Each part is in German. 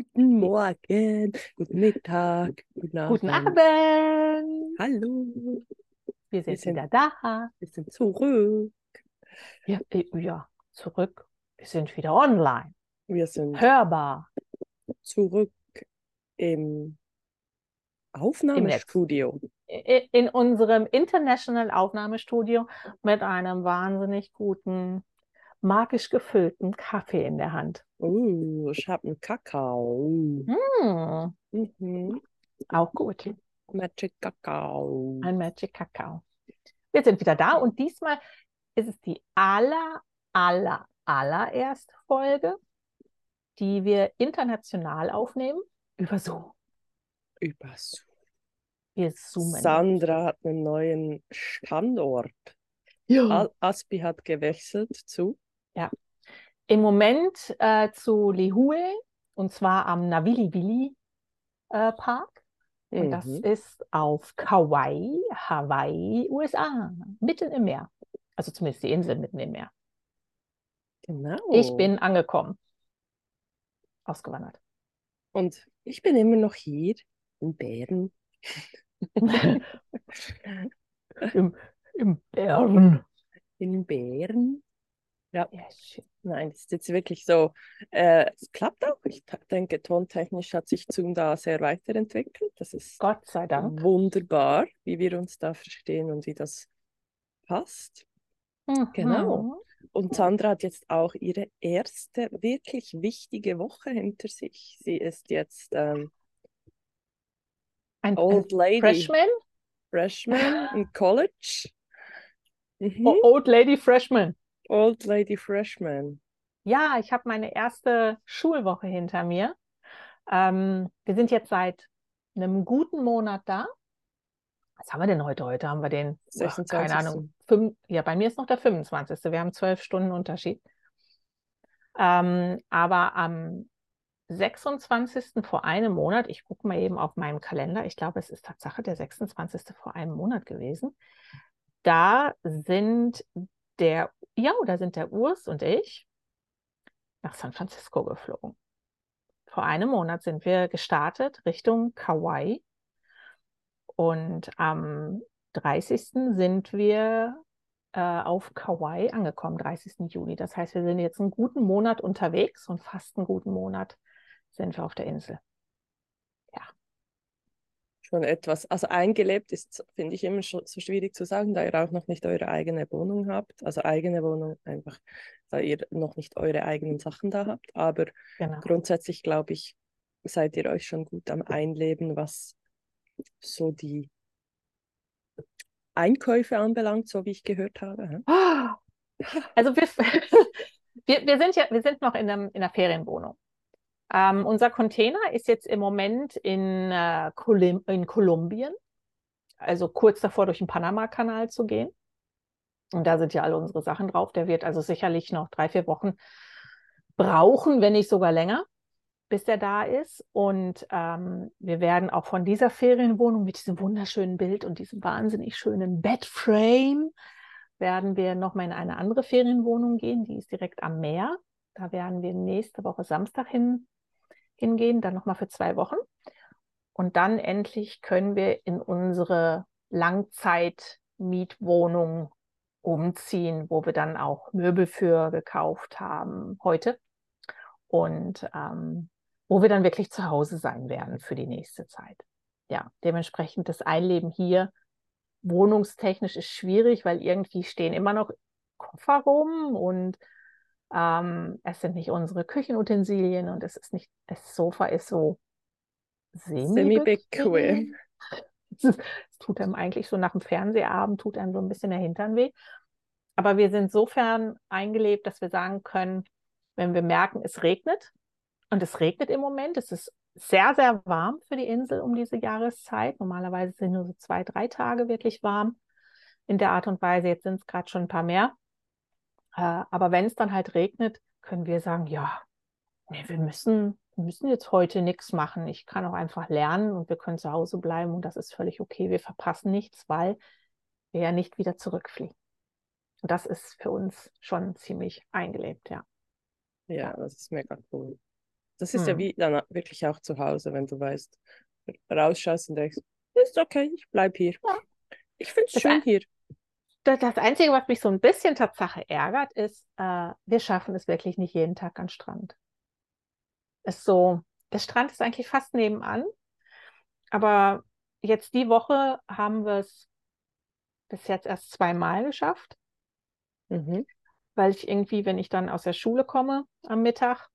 Guten Morgen, guten Mittag, guten Abend. Guten Abend. Hallo, Wir sind, sind- wieder da. wir sind zurück. Ja, äh, ja, zurück. Wir sind wieder online. Wir sind Hörbar. zurück im Aufnahmestudio. In unserem International Aufnahmestudio mit einem wahnsinnig guten, magisch gefüllten Kaffee in der Hand. Oh, ich habe einen Kakao. Mm, Mhm. auch gut. Magic Kakao. Ein Magic Kakao. Wir sind wieder da und diesmal ist es die aller, aller, allererste Folge, die wir international aufnehmen über Zoom. Über Zoom. Wir zoomen. Sandra hat einen neuen Standort. Ja. Aspi hat gewechselt zu. Im Moment äh, zu Lihue und zwar am Navili äh, Park. Und das Mhm. ist auf Kauai, Hawaii, USA, mitten im Meer. Also zumindest die Insel mitten im Meer. Genau. Ich bin angekommen. Ausgewandert. Und ich bin immer noch hier in Bern. Im, Im Bern. In Bern. Ja, nein, das ist jetzt wirklich so. Äh, es klappt auch. Ich denke, tontechnisch hat sich Zoom da sehr weiterentwickelt. Das ist Gott sei Dank. wunderbar, wie wir uns da verstehen und wie das passt. Genau. Mhm. Und Sandra hat jetzt auch ihre erste wirklich wichtige Woche hinter sich. Sie ist jetzt ähm, Ein, ein Old Lady, Freshman? Freshman im College. Mhm. Old Lady Freshman. Old Lady Freshman. Ja, ich habe meine erste Schulwoche hinter mir. Ähm, wir sind jetzt seit einem guten Monat da. Was haben wir denn heute? Heute haben wir den, ach, keine 26.. Ahnung, fünf, ja, bei mir ist noch der 25. Wir haben zwölf Stunden Unterschied. Ähm, aber am 26. vor einem Monat, ich gucke mal eben auf meinem Kalender, ich glaube, es ist Tatsache der 26. vor einem Monat gewesen. Da sind der, ja, da sind der Urs und ich nach San Francisco geflogen. Vor einem Monat sind wir gestartet Richtung Kauai und am 30. sind wir äh, auf Kauai angekommen, 30. Juli. Das heißt, wir sind jetzt einen guten Monat unterwegs und fast einen guten Monat sind wir auf der Insel. Schon etwas, also eingelebt ist, finde ich immer schon so schwierig zu sagen, da ihr auch noch nicht eure eigene Wohnung habt. Also eigene Wohnung einfach, da ihr noch nicht eure eigenen Sachen da habt. Aber Genau. grundsätzlich glaube ich, seid ihr euch schon gut am Einleben, was so die Einkäufe anbelangt, so wie ich gehört habe. hä? Also wir, wir, wir sind ja, wir sind noch in, einem, in einer Ferienwohnung. Ähm, unser Container ist jetzt im Moment in, äh, in Kolumbien, also kurz davor durch den Panama-Kanal zu gehen. Und da sind ja alle unsere Sachen drauf. Der wird also sicherlich noch drei, vier Wochen brauchen, wenn nicht sogar länger, bis der da ist. Und ähm, wir werden auch von dieser Ferienwohnung mit diesem wunderschönen Bild und diesem wahnsinnig schönen Bedframe werden wir nochmal in eine andere Ferienwohnung gehen. Die ist direkt am Meer. Da werden wir nächste Woche Samstag hin, hingehen, dann nochmal für zwei Wochen. Und dann endlich können wir in unsere Langzeitmietwohnung umziehen, wo wir dann auch Möbel für gekauft haben heute. Und ähm, wo wir dann wirklich zu Hause sein werden für die nächste Zeit. Ja, dementsprechend das Einleben hier wohnungstechnisch ist schwierig, weil irgendwie stehen immer noch Koffer rum und ähm, es sind nicht unsere Küchenutensilien und es ist nicht, das Sofa ist so Semi-bequem. ist- es tut einem eigentlich so nach dem Fernsehabend, tut einem so ein bisschen der Hintern weh. Aber wir sind sofern eingelebt, dass wir sagen können, wenn wir merken, es regnet, und es regnet im Moment, es ist sehr, sehr warm für die Insel um diese Jahreszeit. Normalerweise sind nur so zwei, drei Tage wirklich warm in der Art und Weise. Jetzt sind es gerade schon ein paar mehr. Äh, aber wenn es dann halt regnet, können wir sagen, ja, nee, wir müssen, wir müssen jetzt heute nichts machen. Ich kann auch einfach lernen und wir können zu Hause bleiben und das ist völlig okay. Wir verpassen nichts, weil wir ja nicht wieder zurückfliegen. Und das ist für uns schon ziemlich eingelebt, ja. Ja, das ist mega cool. Das ist hm. ja wie dann wirklich auch zu Hause, wenn du weißt, rausschaust und denkst, ist okay, ich bleibe hier. Ja. Ich finde es schön hier. Das, Einzige, was mich so ein bisschen Tatsache ärgert, ist, äh, wir schaffen es wirklich nicht jeden Tag an Strand. Ist so, der Strand ist eigentlich fast nebenan, aber jetzt die Woche haben wir es bis jetzt erst zweimal geschafft. Mhm. Weil ich irgendwie, wenn ich dann aus der Schule komme am Mittag,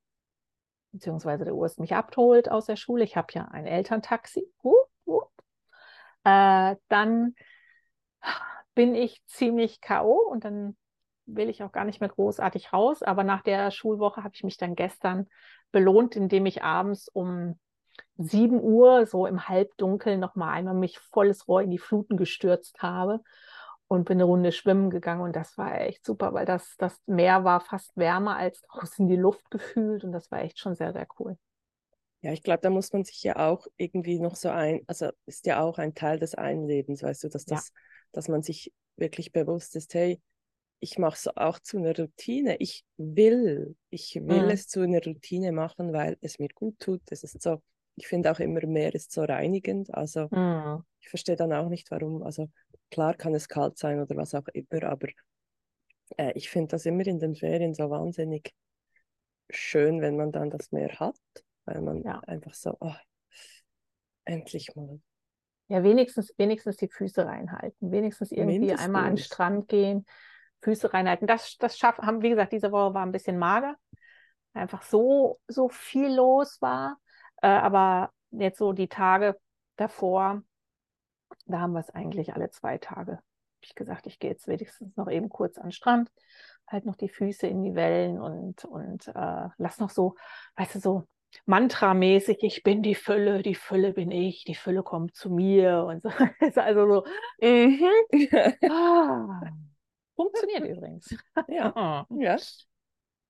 beziehungsweise der Urs mich abholt aus der Schule, ich habe ja ein Elterntaxi, uh, uh, äh, dann bin ich ziemlich K.O. und dann will ich auch gar nicht mehr großartig raus. Aber nach der Schulwoche habe ich mich dann gestern belohnt, indem ich abends um 7 Uhr so im Halbdunkeln nochmal einmal mich volles Rohr in die Fluten gestürzt habe und bin eine Runde schwimmen gegangen und das war echt super, weil das, das Meer war fast wärmer als draußen die Luft gefühlt und das war echt schon sehr, sehr cool. Ja, ich glaube, da muss man sich ja auch irgendwie noch so ein, also ist ja auch ein Teil des Einlebens, weißt du, dass das, ja. Dass man sich wirklich bewusst ist, hey, ich mache es auch zu einer Routine. Ich will, ich will mhm. es zu einer Routine machen, weil es mir gut tut. Es ist so, ich finde auch immer mehr ist so reinigend. Also mhm. ich verstehe dann auch nicht, warum. Also klar kann es kalt sein oder was auch immer, aber äh, ich finde das immer in den Ferien so wahnsinnig schön, wenn man dann das Meer hat, weil man ja. einfach so, oh, endlich mal. Ja, wenigstens, wenigstens die Füße reinhalten, wenigstens irgendwie Mindestens. einmal an den Strand gehen, Füße reinhalten. Das, das schaffen, haben, wie gesagt, diese Woche war ein bisschen mager, einfach so, so viel los war. Äh, aber jetzt so die Tage davor, da haben wir es eigentlich alle zwei Tage. Habe ich gesagt, ich gehe jetzt wenigstens noch eben kurz an den Strand, halt noch die Füße in die Wellen und, und äh, lass noch so, weißt du, so mantramäßig, ich bin die Fülle, die Fülle bin ich, die Fülle kommt zu mir und so. also so. Mhm. ah, funktioniert übrigens. Ja. ja.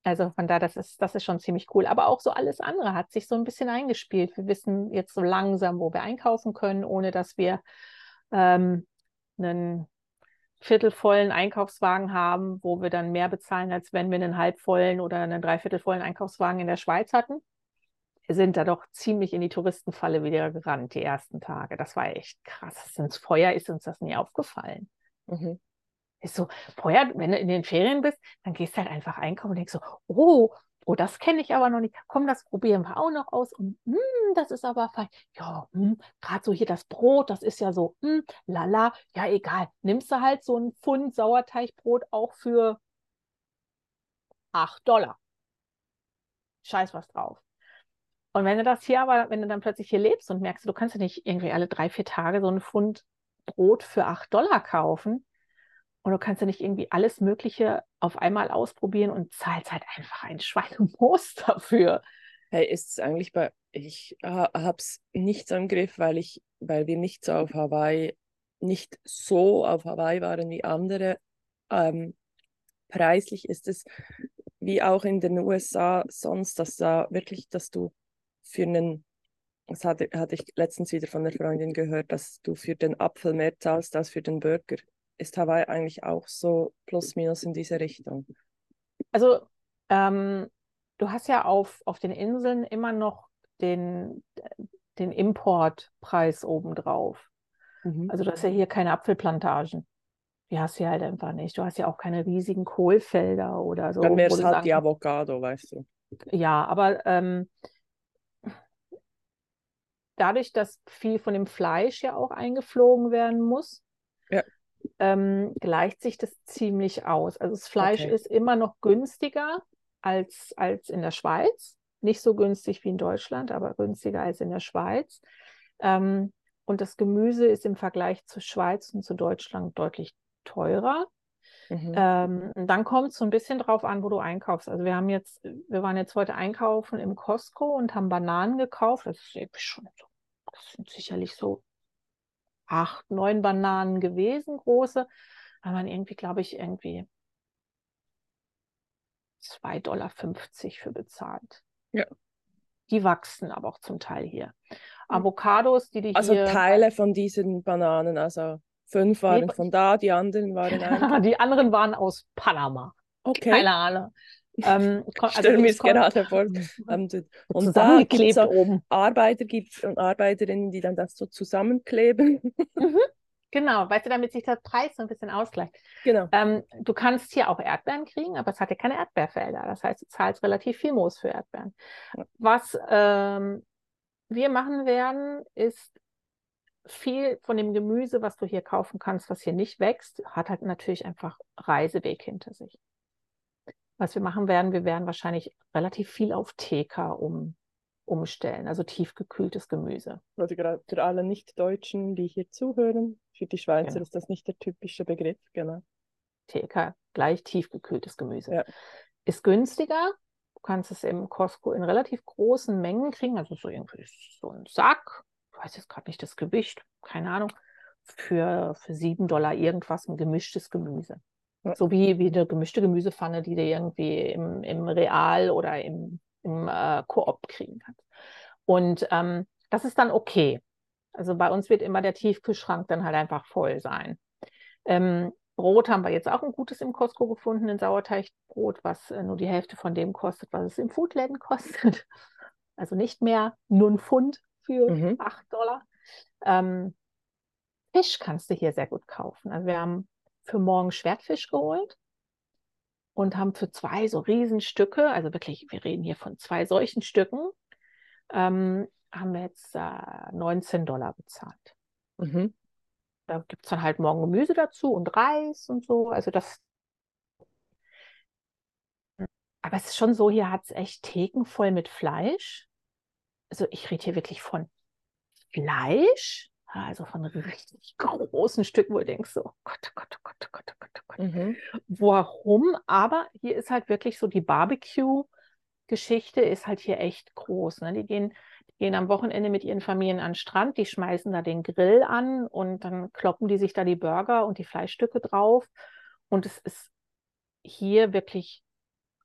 Also von da, das ist, das ist schon ziemlich cool. Aber auch so alles andere hat sich so ein bisschen eingespielt. Wir wissen jetzt so langsam, wo wir einkaufen können, ohne dass wir ähm, einen viertelvollen Einkaufswagen haben, wo wir dann mehr bezahlen, als wenn wir einen halbvollen oder einen dreiviertelvollen Einkaufswagen in der Schweiz hatten. Sind da doch ziemlich in die Touristenfalle wieder gerannt, die ersten Tage. Das war echt krass. Ins Feuer ist uns das nie aufgefallen. Mhm. Ist so, vorher, wenn du in den Ferien bist, dann gehst du halt einfach einkaufen und denkst so, oh, oh, das kenne ich aber noch nicht. Komm, das probieren wir auch noch aus. Und mh, hm, das ist aber fein. Ja, hm, gerade so hier das Brot, das ist ja so, mh, hm, lala, ja, egal. Nimmst du halt so ein Pfund Sauerteigbrot auch für 8 Dollar. Scheiß was drauf. Und wenn du das hier aber, wenn du dann plötzlich hier lebst und merkst, du kannst ja nicht irgendwie alle drei, vier Tage so ein Pfund Brot für 8 Dollar kaufen, und du kannst ja nicht irgendwie alles Mögliche auf einmal ausprobieren und zahlst halt einfach ein Schweinemoos dafür. Hey, ist es eigentlich bei, ich äh, habe es nicht im Griff, weil ich, weil wir nicht so auf Hawaii, nicht so auf Hawaii waren wie andere. Ähm, preislich ist es wie auch in den USA sonst, dass da wirklich, dass du für einen, das hatte, hatte ich letztens wieder von der Freundin gehört, dass du für den Apfel mehr zahlst als für den Burger ist Hawaii eigentlich auch so plus minus in diese Richtung? Also ähm, du hast ja auf, auf den Inseln immer noch den, den Importpreis obendrauf. Mhm. Also du hast ja hier keine Apfelplantagen. Die hast du ja halt einfach nicht. Du hast ja auch keine riesigen Kohlfelder oder so. Dann wäre es halt die Avocado, weißt du. Ja, aber ähm, dadurch, dass viel von dem Fleisch ja auch eingeflogen werden muss, ja ähm, gleicht sich das ziemlich aus. Also das Fleisch okay. ist immer noch günstiger als, als in der Schweiz. Nicht so günstig wie in Deutschland, aber günstiger als in der Schweiz. Ähm, und das Gemüse ist im Vergleich zur Schweiz und zu Deutschland deutlich teurer. Mhm. Ähm, dann kommt es so ein bisschen drauf an, wo du einkaufst. Also wir haben jetzt, wir waren jetzt heute einkaufen im Costco und haben Bananen gekauft. Das ist schon so, das sind sicherlich so acht, neun Bananen gewesen, große. Da man irgendwie, glaube ich, irgendwie 2,50 Dollar für bezahlt. Ja. Die wachsen aber auch zum Teil hier. Hm. Avocados, die die also hier... Also Teile von diesen Bananen, also fünf waren nee, von da, die anderen waren Die anderen waren aus Panama. Okay. Keine Ahnung. Ähm, also Stell mir es gerade vor. Und da gibt es oben. Arbeiter gibt und Arbeiterinnen, die dann das so zusammenkleben. Mhm. Genau, weißt du, damit sich der Preis so ein bisschen ausgleicht. Genau. Ähm, du kannst hier auch Erdbeeren kriegen, aber es hat ja keine Erdbeerfelder. Das heißt, du zahlst relativ viel Moos für Erdbeeren. Was ähm, wir machen werden, ist viel von dem Gemüse, was du hier kaufen kannst, was hier nicht wächst, hat halt natürlich einfach Reiseweg hinter sich. Was wir machen werden, wir werden wahrscheinlich relativ viel auf TK um, umstellen, also tiefgekühltes Gemüse. Also gerade für alle Nicht-Deutschen, die hier zuhören, für die Schweizer genau. ist das nicht der typische Begriff, genau. TK, gleich tiefgekühltes Gemüse. Ja. Ist günstiger, du kannst es im Costco in relativ großen Mengen kriegen, also so irgendwie so ein Sack, weiß jetzt gerade nicht das Gewicht, keine Ahnung, für, für 7 Dollar irgendwas ein gemischtes Gemüse. Ja. So wie, wie eine gemischte Gemüsepfanne, die du irgendwie im, im Real oder im, im äh, Koop kriegen kannst. Und ähm, das ist dann okay. Also bei uns wird immer der Tiefkühlschrank dann halt einfach voll sein. Ähm, Brot haben wir jetzt auch ein gutes im Costco gefunden, ein Sauerteigbrot, was äh, nur die Hälfte von dem kostet, was es im Foodläden kostet. Also nicht mehr nur ein Pfund für mhm. 8 Dollar. Ähm, Fisch kannst du hier sehr gut kaufen. Also wir haben für morgen Schwertfisch geholt und haben für zwei so Riesenstücke, also wirklich, wir reden hier von zwei solchen Stücken, ähm, haben wir jetzt äh, 19 Dollar bezahlt. Mhm. Da gibt es dann halt morgen Gemüse dazu und Reis und so. Also das. Aber es ist schon so, hier hat es echt Theken voll mit Fleisch also ich rede hier wirklich von Fleisch, also von richtig großen Stücken, wo du denkst so, Gott, oh Gott, oh Gott, oh Gott, oh Gott, oh Gott. Mhm. Warum? Aber hier ist halt wirklich so die Barbecue-Geschichte ist halt hier echt groß. Ne? Die gehen, die gehen am Wochenende mit ihren Familien an den Strand, die schmeißen da den Grill an und dann kloppen die sich da die Burger und die Fleischstücke drauf. Und es ist hier wirklich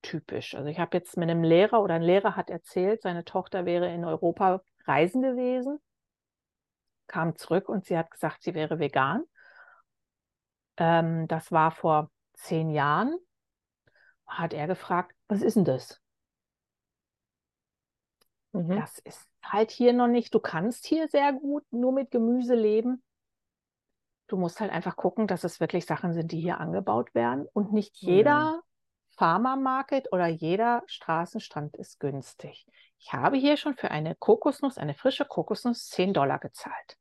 typisch. Also ich habe jetzt mit einem Lehrer oder ein Lehrer hat erzählt, seine Tochter wäre in Europa reisen gewesen, kam zurück und sie hat gesagt, sie wäre vegan. Ähm, das war vor zehn Jahren. Hat er gefragt, was ist denn das? Mhm. Das ist halt hier noch nicht. Du kannst hier sehr gut nur mit Gemüse leben. Du musst halt einfach gucken, dass es wirklich Sachen sind, die hier angebaut werden. Und nicht jeder Farmer Market oder jeder Straßenstrand ist günstig. Ich habe hier schon für eine Kokosnuss, eine frische Kokosnuss, 10 Dollar gezahlt.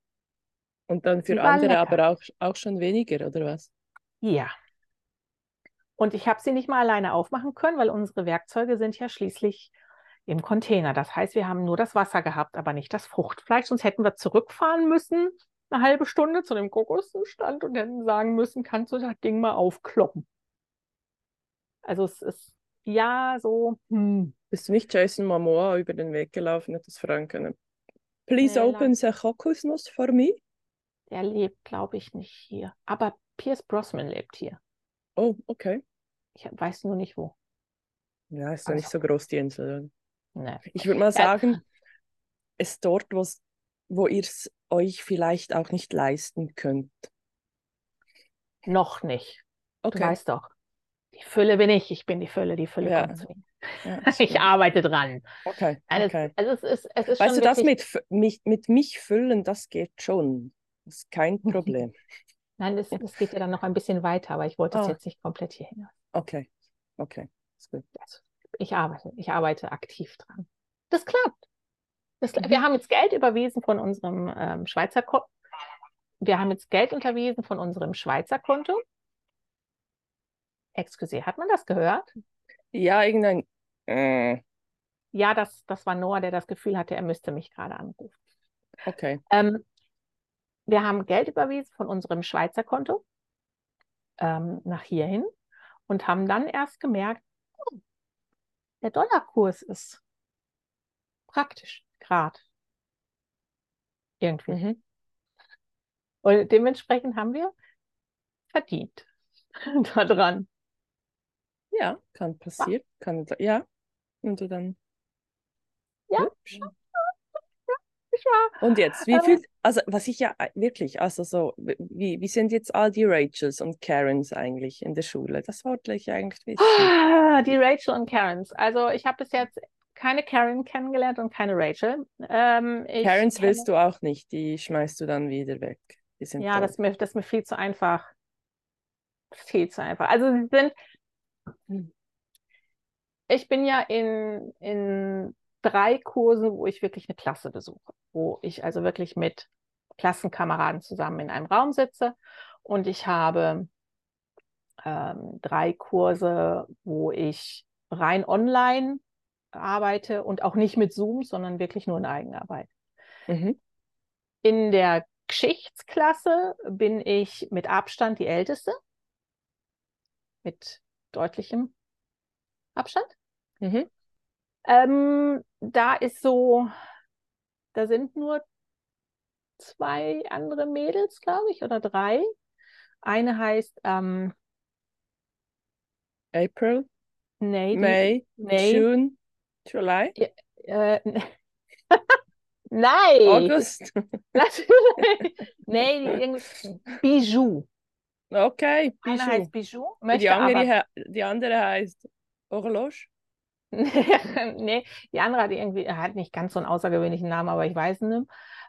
Und dann für andere aber auch, auch schon weniger, oder was? Ja. Und ich habe sie nicht mal alleine aufmachen können, weil unsere Werkzeuge sind ja schließlich im Container. Das heißt, wir haben nur das Wasser gehabt, aber nicht das Fruchtfleisch. Sonst hätten wir zurückfahren müssen, eine halbe Stunde zu dem Kokosnussstand und hätten sagen müssen, kannst du das Ding mal aufkloppen. Also es ist ja so. Hm. Bist du nicht Jason Momoa über den Weg gelaufen, hat das fragen können? Please nee, open the Kokosnuss for me. Der lebt, glaube ich, nicht hier. Aber Pierce Brosnan lebt hier. Oh, okay. Ich weiß nur nicht wo. Ja, ist ja also. nicht so groß, die Insel. Nee. Ich würde mal sagen, äh, es dort, wo ihr es euch vielleicht auch nicht leisten könnt. Noch nicht. Okay. Du weißt doch. Die Fülle bin ich, ich bin die Fülle, die Fülle ja. kommt zu mir. Ja, ich arbeite dran. Okay. Also, okay. also es ist, es ist weißt du, das mit, mich, mit mich füllen, das geht schon. Das ist kein Problem. Nein, das, das geht ja dann noch ein bisschen weiter, aber ich wollte es oh. jetzt nicht komplett hier hin. Okay, okay. Ist gut. Also, ich arbeite, ich arbeite aktiv dran. Das klappt. Das, mhm. Wir haben jetzt Geld überwiesen von unserem ähm, Schweizer Konto. Wir haben jetzt Geld unterwiesen von unserem Schweizer Konto Excuse, hat man das gehört? Ja, irgendein. Äh. Ja, das, das war Noah, der das Gefühl hatte, er müsste mich gerade anrufen. Okay. Ähm, wir haben Geld überwiesen von unserem Schweizer Konto ähm, nach hierhin und haben dann erst gemerkt, oh, der Dollarkurs ist praktisch gerade. Irgendwie. Mhm. Und dementsprechend haben wir verdient daran. Ja, kann passieren. Kann, ja. Und du dann. Ja. wahr? Und jetzt, wie viel, also was ich ja äh, wirklich, also so, wie, wie sind jetzt all die Rachels und Karens eigentlich in der Schule? Das wollte ich eigentlich wissen. Ah, die Rachel und Karens. Also ich habe bis jetzt keine Karen kennengelernt und keine Rachel. Ähm, Karens kenne... willst du auch nicht, die schmeißt du dann wieder weg. ja, das ist, mir, das ist mir viel zu einfach. Viel zu einfach. Also sie sind. Ich bin ja in, in drei Kurse, wo ich wirklich eine Klasse besuche, wo ich also wirklich mit Klassenkameraden zusammen in einem Raum sitze und ich habe ähm, drei Kurse, wo ich rein online arbeite und auch nicht mit Zoom, sondern wirklich nur in Eigenarbeit. Mhm. In der Geschichtsklasse bin ich mit Abstand die Älteste, mit deutlichem Abstand. Mhm. Ähm, da ist so, da sind nur zwei andere Mädels, glaube ich, oder drei. Eine heißt ähm, April, nee, May, nee. June, July. Ja, äh, Nein. August. nee, Bijou. Okay, Bijou. Eine heißt Bijou. Die andere, die andere heißt Horloge. nee, die andere hat irgendwie, hat nicht ganz so einen außergewöhnlichen Namen, aber ich weiß nicht.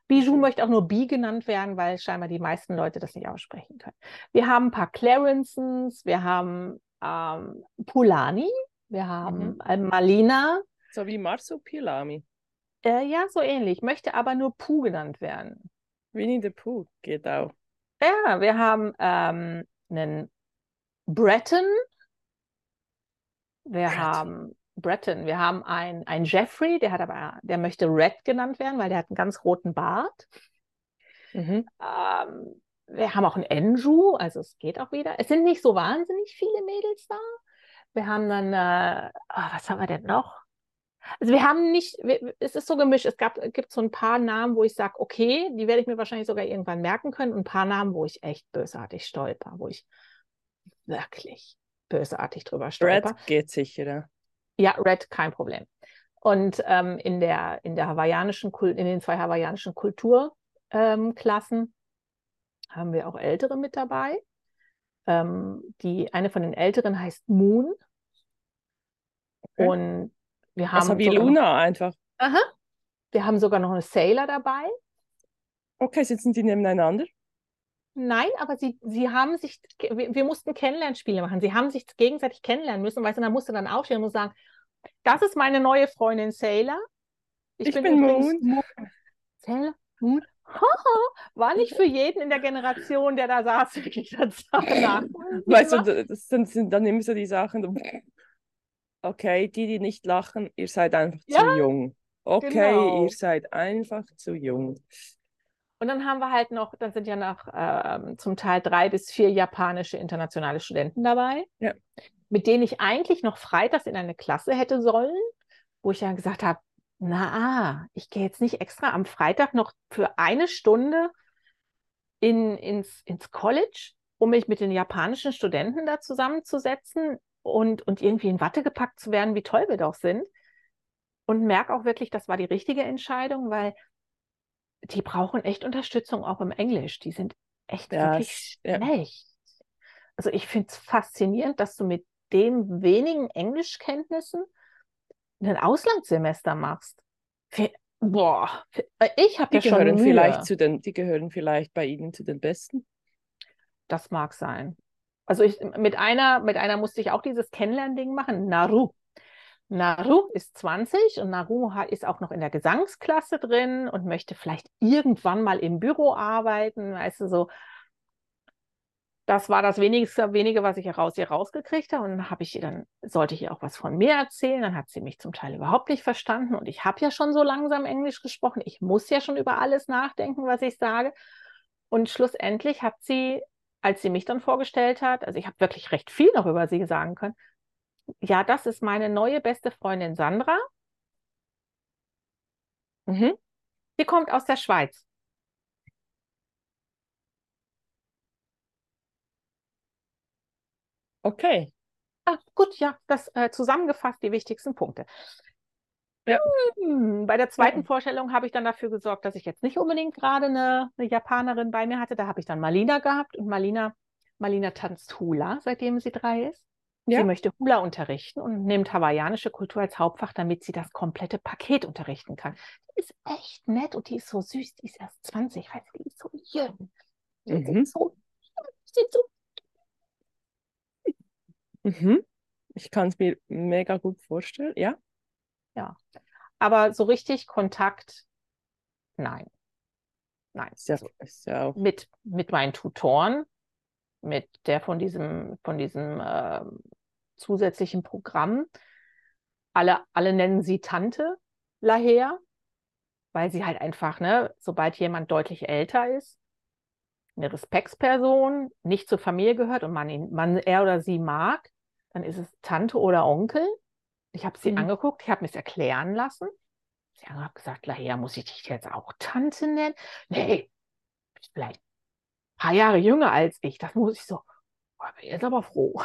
Bijou möchte auch nur Bi genannt werden, weil scheinbar die meisten Leute das nicht aussprechen können. Wir haben ein paar Clarencens, wir haben ähm, Pulani, wir haben mhm. Malina. So wie Marsupilami. Äh, ja, so ähnlich, möchte aber nur Puh genannt werden. Winnie the Pooh geht auch. Ja, wir haben ähm, einen Breton. Wir Breton. haben Breton. Wir haben einen, einen Jeffrey, der hat aber, der möchte Red genannt werden, weil der hat einen ganz roten Bart. Mhm. Ähm, wir haben auch einen Andrew, also es geht auch wieder. Es sind nicht so wahnsinnig viele Mädels da. Wir haben dann, äh, oh, was haben wir denn noch? Also wir haben nicht, wir, es ist so gemischt. Es gab, gibt so ein paar Namen, wo ich sage, okay, die werde ich mir wahrscheinlich sogar irgendwann merken können. Und ein paar Namen, wo ich echt bösartig stolper, wo ich wirklich bösartig drüber stolper. Red geht sicher. Ja, Red, kein Problem. Und ähm, in, der, in der hawaiianischen in den zwei hawaiianischen Kulturklassen ähm, haben wir auch Ältere mit dabei. Ähm, die, eine von den Älteren heißt Moon. Okay. Und wir haben. Also wie Luna noch, einfach. Aha. Wir haben sogar noch eine Sailor dabei. Okay, sitzen die nebeneinander? Nein, aber sie, sie haben sich, wir, wir, mussten Kennenlernspiele machen. Sie haben sich gegenseitig kennenlernen müssen, weil dann musste dann aufstehen und sagen, das ist meine neue Freundin Sailor. Ich, ich bin, bin Moon. Moon. Sailor? Moon? War nicht für jeden in der Generation, der da saß, wirklich das. Weißt du, das sind, sind dann immer so die Sachen, okay, die, die nicht lachen, ihr seid einfach ja, zu jung. Okay, genau. ihr seid einfach zu jung. Und dann haben wir halt noch, dann sind ja noch ähm, zum Teil drei bis vier japanische internationale Studenten dabei, ja. mit denen ich eigentlich noch freitags in eine Klasse hätte sollen, wo ich ja gesagt habe, na, ich gehe jetzt nicht extra am Freitag noch für eine Stunde in, ins, ins College, um mich mit den japanischen Studenten da zusammenzusetzen und, und irgendwie in Watte gepackt zu werden, wie toll wir doch sind. Und merke auch wirklich, das war die richtige Entscheidung, weil die brauchen echt Unterstützung auch im Englisch. Die sind echt ja, wirklich schlecht. Ja. Also ich finde es faszinierend, dass du mit den wenigen Englischkenntnissen ein Auslandssemester machst. Boah, ich habe ja schon Mühe. vielleicht zu den, die gehören vielleicht bei Ihnen zu den Besten. Das mag sein. Also ich, mit einer, mit einer musste ich auch dieses Kennenlernding machen, Naru. Naru ist 20 und Naru ist auch noch in der Gesangsklasse drin und möchte vielleicht irgendwann mal im Büro arbeiten, weißt du, so. Das war das wenigste, wenige, was ich heraus ihr rausgekriegt habe. Und dann habe ich dann, sollte ich ihr auch was von mir erzählen. Dann hat sie mich zum Teil überhaupt nicht verstanden. Und ich habe ja schon so langsam Englisch gesprochen. Ich muss ja schon über alles nachdenken, was ich sage. Und schlussendlich hat sie als sie mich dann vorgestellt hat, also ich habe wirklich recht viel noch über sie sagen können, ja, das ist meine neue beste Freundin Sandra. Mhm. Sie kommt aus der Schweiz. Okay. Ah, gut, ja, das äh, zusammengefasst die wichtigsten Punkte. Ja. Hm, bei der zweiten. Vorstellung habe ich dann dafür gesorgt, dass ich jetzt nicht unbedingt gerade eine, eine Japanerin bei mir hatte. Da habe ich dann Malina gehabt und Malina, Malina tanzt Hula, seitdem sie drei ist. Ja. Sie möchte Hula unterrichten und nimmt hawaiianische Kultur als Hauptfach, damit sie das komplette Paket unterrichten kann. Die ist echt nett und die ist so süß. Die ist erst 20, weißt du, die ist so jung. Die Mhm. die so Mhm. Ich kann es mir mega gut vorstellen. Ja. Aber so richtig Kontakt, nein. Nein. Ist ja, ist ja auch. mit, mit meinen Tutoren, mit der von diesem, von diesem ähm, zusätzlichen Programm. Alle, alle nennen sie Tante Laher, weil sie halt einfach, ne, sobald jemand deutlich älter ist, eine Respektsperson, nicht zur Familie gehört und man ihn, man er oder sie mag, dann ist es Tante oder Onkel. Ich habe sie Mhm. angeguckt, ich habe mir es erklären lassen. Sie haben gesagt, Laher, muss ich dich jetzt auch Tante nennen? Nee, bist vielleicht ein paar Jahre jünger als ich. Das muss ich so. Bin jetzt aber froh.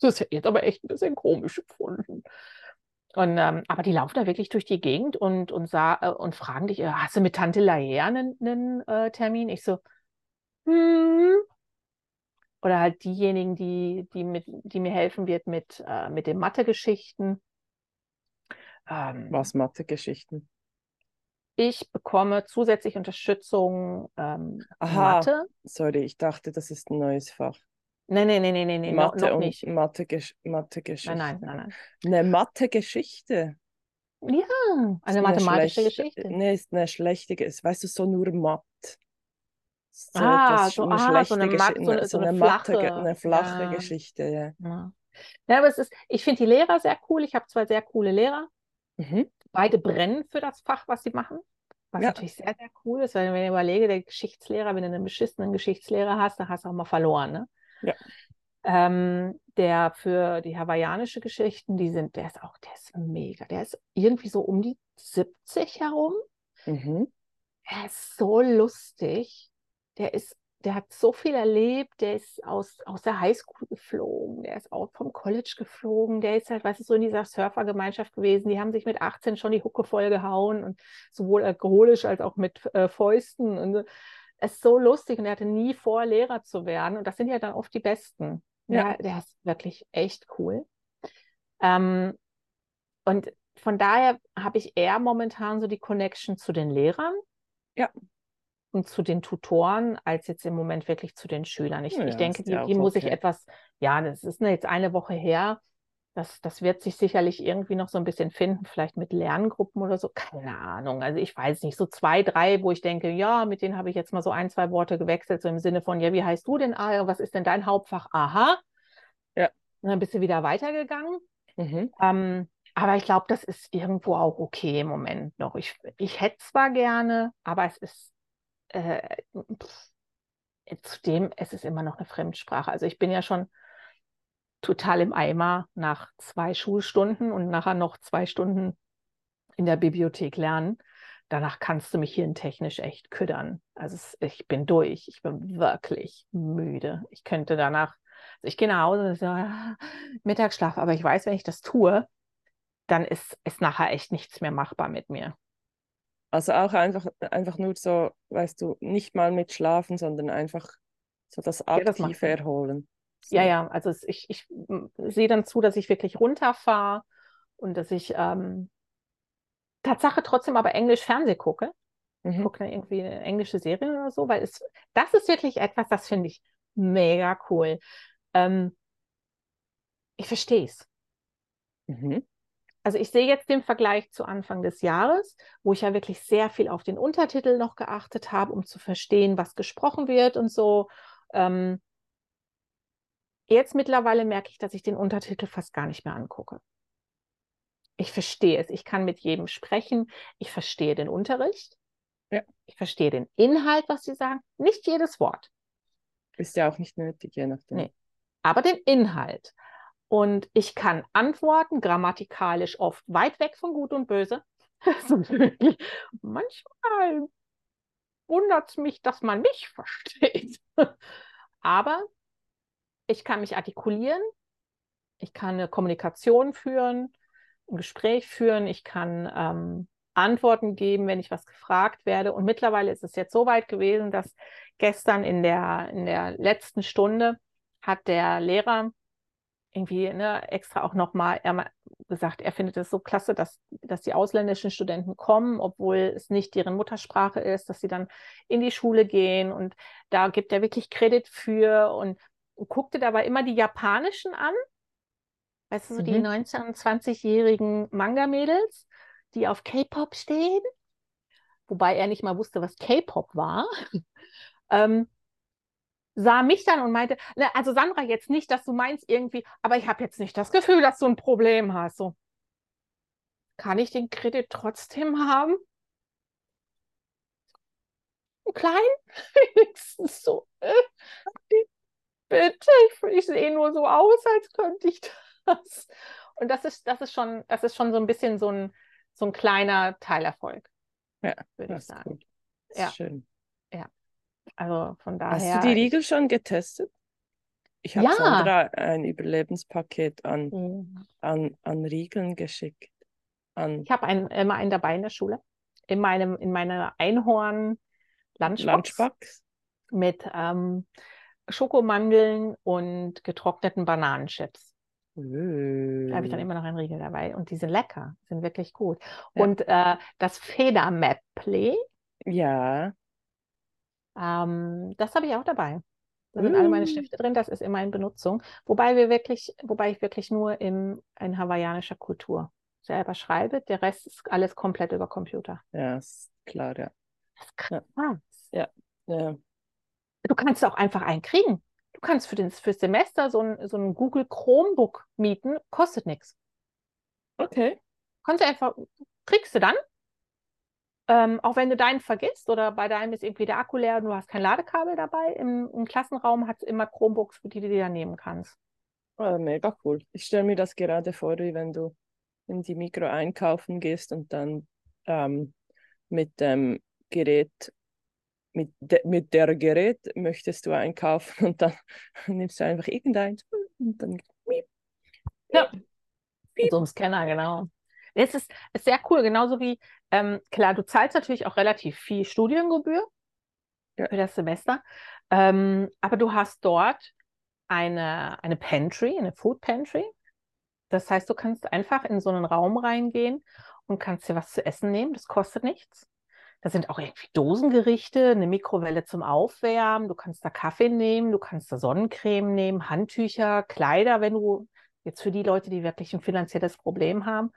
Das ist jetzt aber echt ein bisschen komisch gefunden. Und, ähm, aber die laufen da wirklich durch die Gegend und, und, sa äh, und fragen dich, äh, hast du mit Tante Laher einen, einen äh, Termin? Ich so, hm. Oder halt diejenigen, die, die, mit, die mir helfen wird mit, äh, mit den Mathe-Geschichten. Ähm, Was Mathe-Geschichten. Ich bekomme zusätzlich Unterstützung ähm, Aha. Mathe. Sorry, ich dachte, das ist ein neues Fach. Nein, nein, nein, nein, nein, nein, noch, Mathe noch und nicht. Mathe-Gesch Mathe-Geschichte. Nein, nein, nein, Eine Mathe-Geschichte. nein. Ja, Ist eine mathematische schlechte- Geschichte. Nee, ist eine schlechte, Ge- ist, weißt du, so nur matt. So Ah, so- eine ah, so schlechte eine Gesch- Matt- so eine- so eine Mathe, flache, eine flache ja. Geschichte, ja. Ja. Ja, aber es ist, ich finde die Lehrer sehr cool. Ich habe zwei sehr coole Lehrer. Mhm. Beide brennen für das Fach, was sie machen. Was Ja. natürlich sehr, sehr cool ist, weil wenn ich überlege, der Geschichtslehrer, wenn du einen beschissenen Geschichtslehrer hast, dann hast du auch mal verloren. Ne? Ja. Ähm, der für die hawaiianische Geschichten, die sind, der ist auch, der ist mega. Der ist irgendwie so um die 70 herum. Mhm. Er ist so lustig. Der ist, der hat so viel erlebt. Der ist aus, aus der Highschool geflogen. Der ist auch vom College geflogen. Der ist halt, weißt du, so in dieser Surfergemeinschaft gewesen. Die haben sich mit 18 schon die Hucke voll gehauen und sowohl alkoholisch als auch mit äh, Fäusten. Und es ist so lustig und er hatte nie vor, Lehrer zu werden. Und das sind ja dann oft die Besten. Ja. Der, der ist wirklich echt cool. Ähm, und von daher habe ich eher momentan so die Connection zu den Lehrern. Ja. Zu den Tutoren, als jetzt im Moment wirklich zu den Schülern. Ich, Ja, ich denke, die, ja die muss ich okay. etwas, ja, das ist jetzt eine Woche her. Das, das wird sich sicherlich irgendwie noch so ein bisschen finden, vielleicht mit Lerngruppen oder so. Keine Ahnung. Also ich weiß nicht, so zwei, drei, wo ich denke, ja, mit denen habe ich jetzt mal so ein, zwei Worte gewechselt, so im Sinne von, ja, wie heißt du denn? Was ist denn dein Hauptfach? Aha. Ja. Und dann bist du wieder weitergegangen. Mhm. Ähm, aber ich glaube, das ist irgendwo auch okay im Moment noch. Ich, ich hätte zwar gerne, aber es ist äh, pff, zudem, es ist immer noch eine Fremdsprache. Also ich bin ja schon total im Eimer nach zwei Schulstunden und nachher noch zwei Stunden in der Bibliothek lernen. Danach kannst du mich hirntechnisch echt küddern. Also es, ich bin durch. Ich bin wirklich müde. Ich könnte danach, also ich gehe nach Hause und so, ah, Mittagsschlaf, aber ich weiß, wenn ich das tue, dann ist, ist nachher echt nichts mehr machbar mit mir. Also auch einfach, einfach nur so, weißt du, nicht mal mit Schlafen, sondern einfach so das Ja, das aktive. Erholen. So. Ja, ja, also ich, ich sehe dann zu, dass ich wirklich runterfahre und dass ich ähm, Tatsache trotzdem aber Englisch Fernseh gucke. Ich Mhm. gucke dann irgendwie eine englische Serie oder so, weil es, das ist wirklich etwas, das finde ich mega cool. Ähm, ich verstehe es. Mhm. Also ich sehe jetzt den Vergleich zu Anfang des Jahres, wo ich ja wirklich sehr viel auf den Untertitel noch geachtet habe, um zu verstehen, was gesprochen wird und so. Ähm, jetzt mittlerweile merke ich, dass ich den Untertitel fast gar nicht mehr angucke. Ich verstehe es. Ich kann mit jedem sprechen. Ich verstehe den Unterricht. Ja. Ich verstehe den Inhalt, was sie sagen. Nicht jedes Wort. Ist ja auch nicht nötig, je nachdem. Nee. aber den Inhalt. Und ich kann antworten, grammatikalisch oft weit weg von Gut und Böse. Manchmal wundert es mich, dass man mich versteht. Aber ich kann mich artikulieren, ich kann eine Kommunikation führen, ein Gespräch führen, ich kann ähm, Antworten geben, wenn ich was gefragt werde. Und mittlerweile ist es jetzt so weit gewesen, dass gestern in der, in der letzten Stunde hat der Lehrer irgendwie ne, extra auch nochmal gesagt, er findet es so klasse, dass, dass die ausländischen Studenten kommen, obwohl es nicht deren Muttersprache ist, dass sie dann in die Schule gehen und da gibt er wirklich Kredit für und guckte dabei immer die japanischen an, weißt du, so mhm. die 19- und 20-jährigen Manga-Mädels, die auf K-Pop stehen, wobei er nicht mal wusste, was K-Pop war. ähm, sah mich dann und meinte, ne, also Sandra, jetzt nicht, dass du meinst irgendwie, aber ich habe jetzt nicht das Gefühl, dass du ein Problem hast. So, kann ich den Kredit trotzdem haben? Klein? Wenigstens so. Äh, bitte, ich, sehe nur so aus, als könnte ich das. Und das ist, das ist schon, das ist schon so ein bisschen so ein, so ein kleiner Teilerfolg. Ja, würde ich sagen. Ja. schön. Ja. Also von daher. Hast du die Riegel schon getestet? Ich habe ja. Sandra ein Überlebenspaket an, mhm. an, an Riegeln geschickt. An ich habe ein, immer einen dabei in der Schule. In, meinem, in meiner Einhorn-Lunchbox. Mit ähm, Schokomandeln und getrockneten Bananenchips. Mm. Da habe ich dann immer noch einen Riegel dabei. Und die sind lecker, sind wirklich gut. Ja. Und äh, das Federmäpple. Ja. Ähm, das habe ich auch dabei. Da sind alle meine mm. Stifte drin, das ist immer in Benutzung. Wobei wir wirklich, wobei ich wirklich nur in, in hawaiianischer Kultur selber schreibe. Der Rest ist alles komplett über Computer. Ja, ist klar, ja. Das ist krass. Ja. ja. Du kannst auch einfach einen kriegen. Du kannst für das für Semester so ein, so ein Google Chromebook mieten, kostet nichts. Okay. Kannst du einfach, kriegst du dann ähm, auch wenn du deinen vergisst oder bei deinem ist irgendwie der Akku leer und du hast kein Ladekabel dabei, im, im Klassenraum hat es immer Chromebooks, die du dir nehmen kannst. Oh, mega cool. Ich stelle mir das gerade vor, wie wenn du in die Mikro einkaufen gehst und dann ähm, mit dem Gerät, mit, de, mit der Gerät möchtest du einkaufen und dann nimmst du einfach irgendeins und dann. Ja. So ein Scanner, genau. Es ist, ist sehr cool, genauso wie, ähm, klar, du zahlst natürlich auch relativ viel Studiengebühr ja. für das Semester, ähm, aber du hast dort eine, eine Pantry, eine Food Pantry. Das heißt, du kannst einfach in so einen Raum reingehen und kannst dir was zu essen nehmen. Das kostet nichts. Da sind auch irgendwie Dosengerichte, eine Mikrowelle zum Aufwärmen. Du kannst da Kaffee nehmen, du kannst da Sonnencreme nehmen, Handtücher, Kleider, wenn du jetzt für die Leute, die wirklich ein finanzielles Problem haben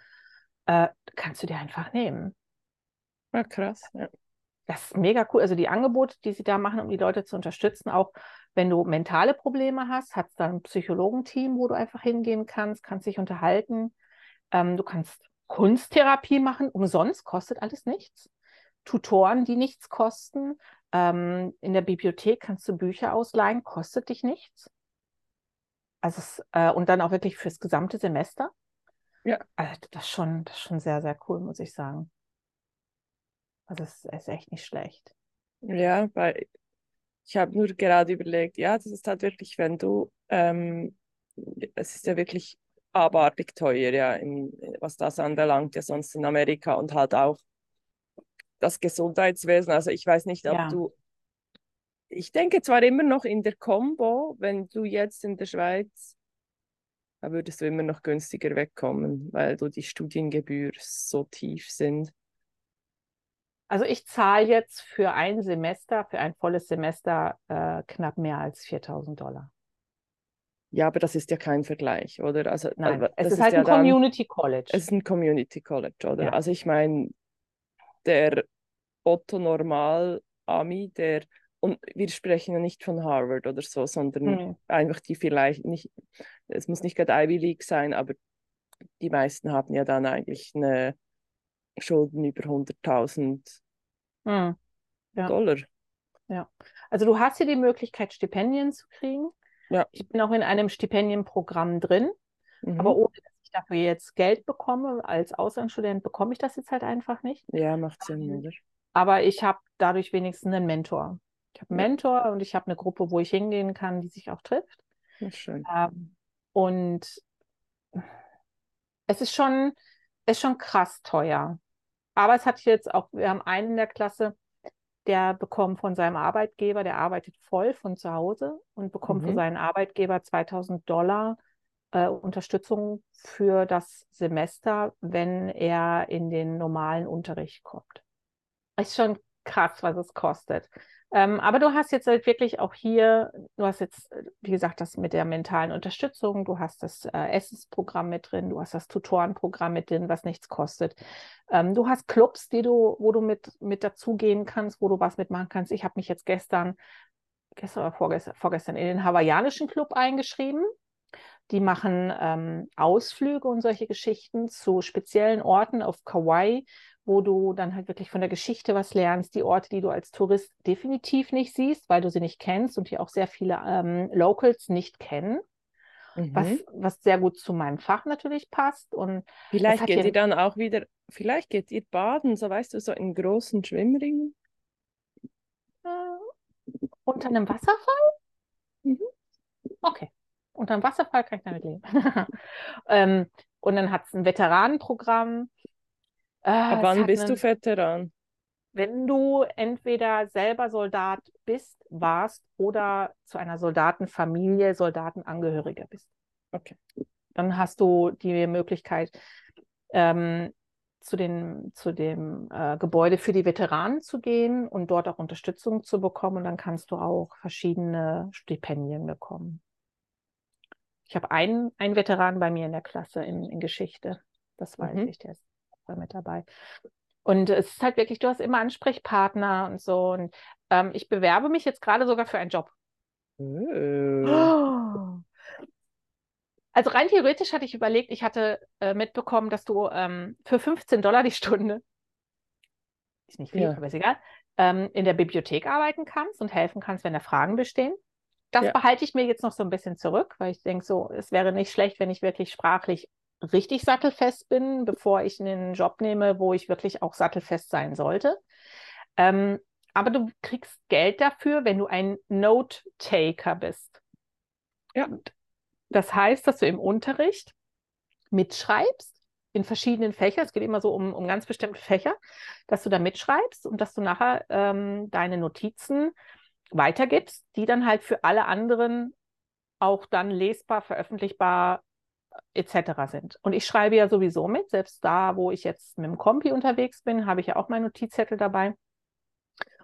äh, kannst du dir einfach nehmen. Ja, krass. Ja. Das ist mega cool. Also die Angebote, die sie da machen, um die Leute zu unterstützen, auch wenn du mentale Probleme hast, hat es da ein Psychologenteam, wo du einfach hingehen kannst, kannst dich unterhalten. Ähm, du kannst Kunsttherapie machen, umsonst, kostet alles nichts. Tutoren, die nichts kosten. Ähm, in der Bibliothek kannst du Bücher ausleihen, kostet dich nichts. Also es, äh, und dann auch wirklich fürs gesamte Semester. Ja. Also das ist schon, das ist schon sehr, sehr cool, muss ich sagen. Also es ist echt nicht schlecht. Ja, weil ich habe nur gerade überlegt, ja, das ist halt wirklich, wenn du, ähm, es ist ja wirklich abartig teuer, ja, in, was das anbelangt, ja sonst in Amerika und halt auch das Gesundheitswesen. Also ich weiß nicht, ob ja. du, ich denke zwar immer noch in der Combo, wenn du jetzt in der Schweiz da würdest du immer noch günstiger wegkommen, weil du die Studiengebühr so tief sind. Also ich zahle jetzt für ein Semester, für ein volles Semester äh, knapp mehr als 4000 Dollar. Ja, aber das ist ja kein Vergleich, oder? Also, Nein, es ist, ist halt ja ein dann, Community College. Es ist ein Community College, oder? Ja. Also ich meine, der Otto Normal Ami, der und wir sprechen ja nicht von Harvard oder so, sondern mhm. einfach die vielleicht nicht, es muss nicht gerade Ivy League sein, aber die meisten haben ja dann eigentlich eine Schulden über 100.000 mhm. ja. Dollar. Ja, also du hast hier die Möglichkeit, Stipendien zu kriegen. Ja. Ich bin auch in einem Stipendienprogramm drin, mhm. aber ohne dass ich dafür jetzt Geld bekomme, als Auslandsstudent bekomme ich das jetzt halt einfach nicht. Ja, macht Sinn, ähm, oder? Aber ich habe dadurch wenigstens einen Mentor. Ich habe einen Mentor und ich habe eine Gruppe, wo ich hingehen kann, die sich auch trifft. Ja, schön. Ähm, und es ist schon, ist schon krass teuer. Aber es hat jetzt auch, wir haben einen in der Klasse, der bekommt von seinem Arbeitgeber, der arbeitet voll von zu Hause und bekommt mhm. von seinem Arbeitgeber 2000 Dollar äh, Unterstützung für das Semester, wenn er in den normalen Unterricht kommt. Ist schon krass, was es kostet. Ähm, aber du hast jetzt halt wirklich auch hier, du hast jetzt, wie gesagt, das mit der mentalen Unterstützung, du hast das äh, Essensprogramm mit drin, du hast das Tutorenprogramm mit drin, was nichts kostet. Ähm, du hast Clubs, die du, wo du mit, mit dazugehen kannst, wo du was mitmachen kannst. Ich habe mich jetzt gestern, gestern oder vorgestern, vorgestern in den hawaiianischen Club eingeschrieben. Die machen ähm, Ausflüge und solche Geschichten zu speziellen Orten auf Kauai, wo du dann halt wirklich von der Geschichte was lernst, die Orte, die du als Tourist definitiv nicht siehst, weil du sie nicht kennst und die auch sehr viele ähm, Locals nicht kennen. Mhm. Was, was sehr gut zu meinem Fach natürlich passt. Und vielleicht geht ihr dann auch wieder, vielleicht geht ihr baden, so weißt du, so in großen Schwimmringen. Äh, unter einem Wasserfall? Mhm. Okay. Unter einem Wasserfall kann ich damit leben. ähm, und dann hat es ein Veteranenprogramm Ab ah, wann bist einen, du Veteran? Wenn du entweder selber Soldat bist, warst oder zu einer Soldatenfamilie Soldatenangehöriger bist. Okay. Dann hast du die Möglichkeit, ähm, zu, den, zu dem äh, Gebäude für die Veteranen zu gehen und dort auch Unterstützung zu bekommen. Und dann kannst du auch verschiedene Stipendien bekommen. Ich habe einen, einen Veteran bei mir in der Klasse in, in Geschichte. Das weiß mhm. ich, ist war mit dabei. Und es ist halt wirklich, du hast immer Ansprechpartner und so. Und ähm, ich bewerbe mich jetzt gerade sogar für einen Job. Oh. Also rein theoretisch hatte ich überlegt, ich hatte äh, mitbekommen, dass du ähm, für 15 Dollar die Stunde, ist nicht viel, ja. aber ist egal, ähm, in der Bibliothek arbeiten kannst und helfen kannst, wenn da Fragen bestehen. Das ja. behalte ich mir jetzt noch so ein bisschen zurück, weil ich denke so, es wäre nicht schlecht, wenn ich wirklich sprachlich richtig sattelfest bin, bevor ich einen Job nehme, wo ich wirklich auch sattelfest sein sollte. Ähm, aber du kriegst Geld dafür, wenn du ein Note-Taker bist. Ja. Das heißt, dass du im Unterricht mitschreibst in verschiedenen Fächern, es geht immer so um, um ganz bestimmte Fächer, dass du da mitschreibst und dass du nachher ähm, deine Notizen weitergibst, die dann halt für alle anderen auch dann lesbar, veröffentlichbar etc. sind. Und ich schreibe ja sowieso mit, selbst da, wo ich jetzt mit dem Kompi unterwegs bin, habe ich ja auch meinen Notizzettel dabei.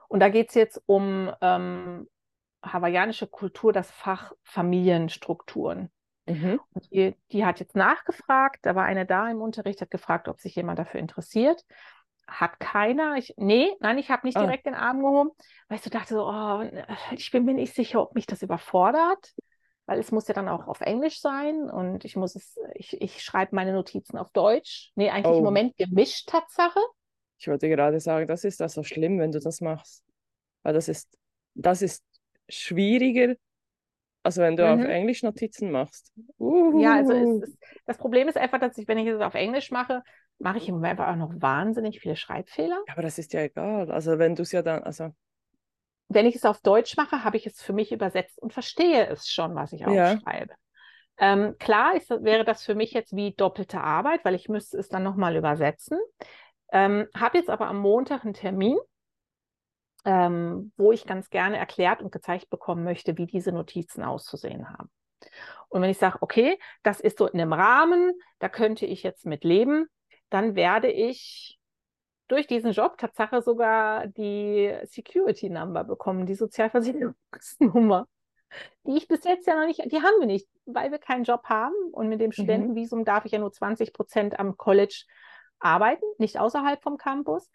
Und da geht es jetzt um ähm, hawaiianische Kultur, das Fach Familienstrukturen. Mhm. Die, die, hat jetzt nachgefragt, da war eine da im Unterricht, hat gefragt, ob sich jemand dafür interessiert. Hat keiner. Ich, nee, nein, ich habe nicht oh. direkt den Arm gehoben, weil ich so dachte, so, oh, ich bin mir nicht sicher, ob mich das überfordert weil es muss ja dann auch auf Englisch sein und ich muss es, ich, ich schreibe meine Notizen auf Deutsch. Nee, eigentlich oh. im Moment gemischt Tatsache. Ich wollte gerade sagen, das ist das so schlimm, wenn du das machst. Weil das ist, das ist schwieriger, als wenn du mhm. auf Englisch Notizen machst. Uhuhu. Ja, also ist, das Problem ist einfach, dass ich, wenn ich es auf Englisch mache, mache ich im Moment einfach auch noch wahnsinnig viele Schreibfehler. Aber das ist ja egal. Also wenn du es ja dann, also wenn ich es auf Deutsch mache, habe ich es für mich übersetzt und verstehe es schon, was ich aufschreibe. Ja. Ähm, klar ist, wäre das für mich jetzt wie doppelte Arbeit, weil ich müsste es dann nochmal übersetzen. Ähm, habe jetzt aber am Montag einen Termin, ähm, wo ich ganz gerne erklärt und gezeigt bekommen möchte, wie diese Notizen auszusehen haben. Und wenn ich sage, okay, das ist so in einem Rahmen, da könnte ich jetzt mit leben, dann werde ich durch diesen Job Tatsache sogar die Security Number bekommen, die Sozialversicherungsnummer, die ich bis jetzt ja noch nicht, die haben wir nicht, weil wir keinen Job haben und mit dem mhm. Studentenvisum darf ich ja nur 20 Prozent am College arbeiten, nicht außerhalb vom Campus.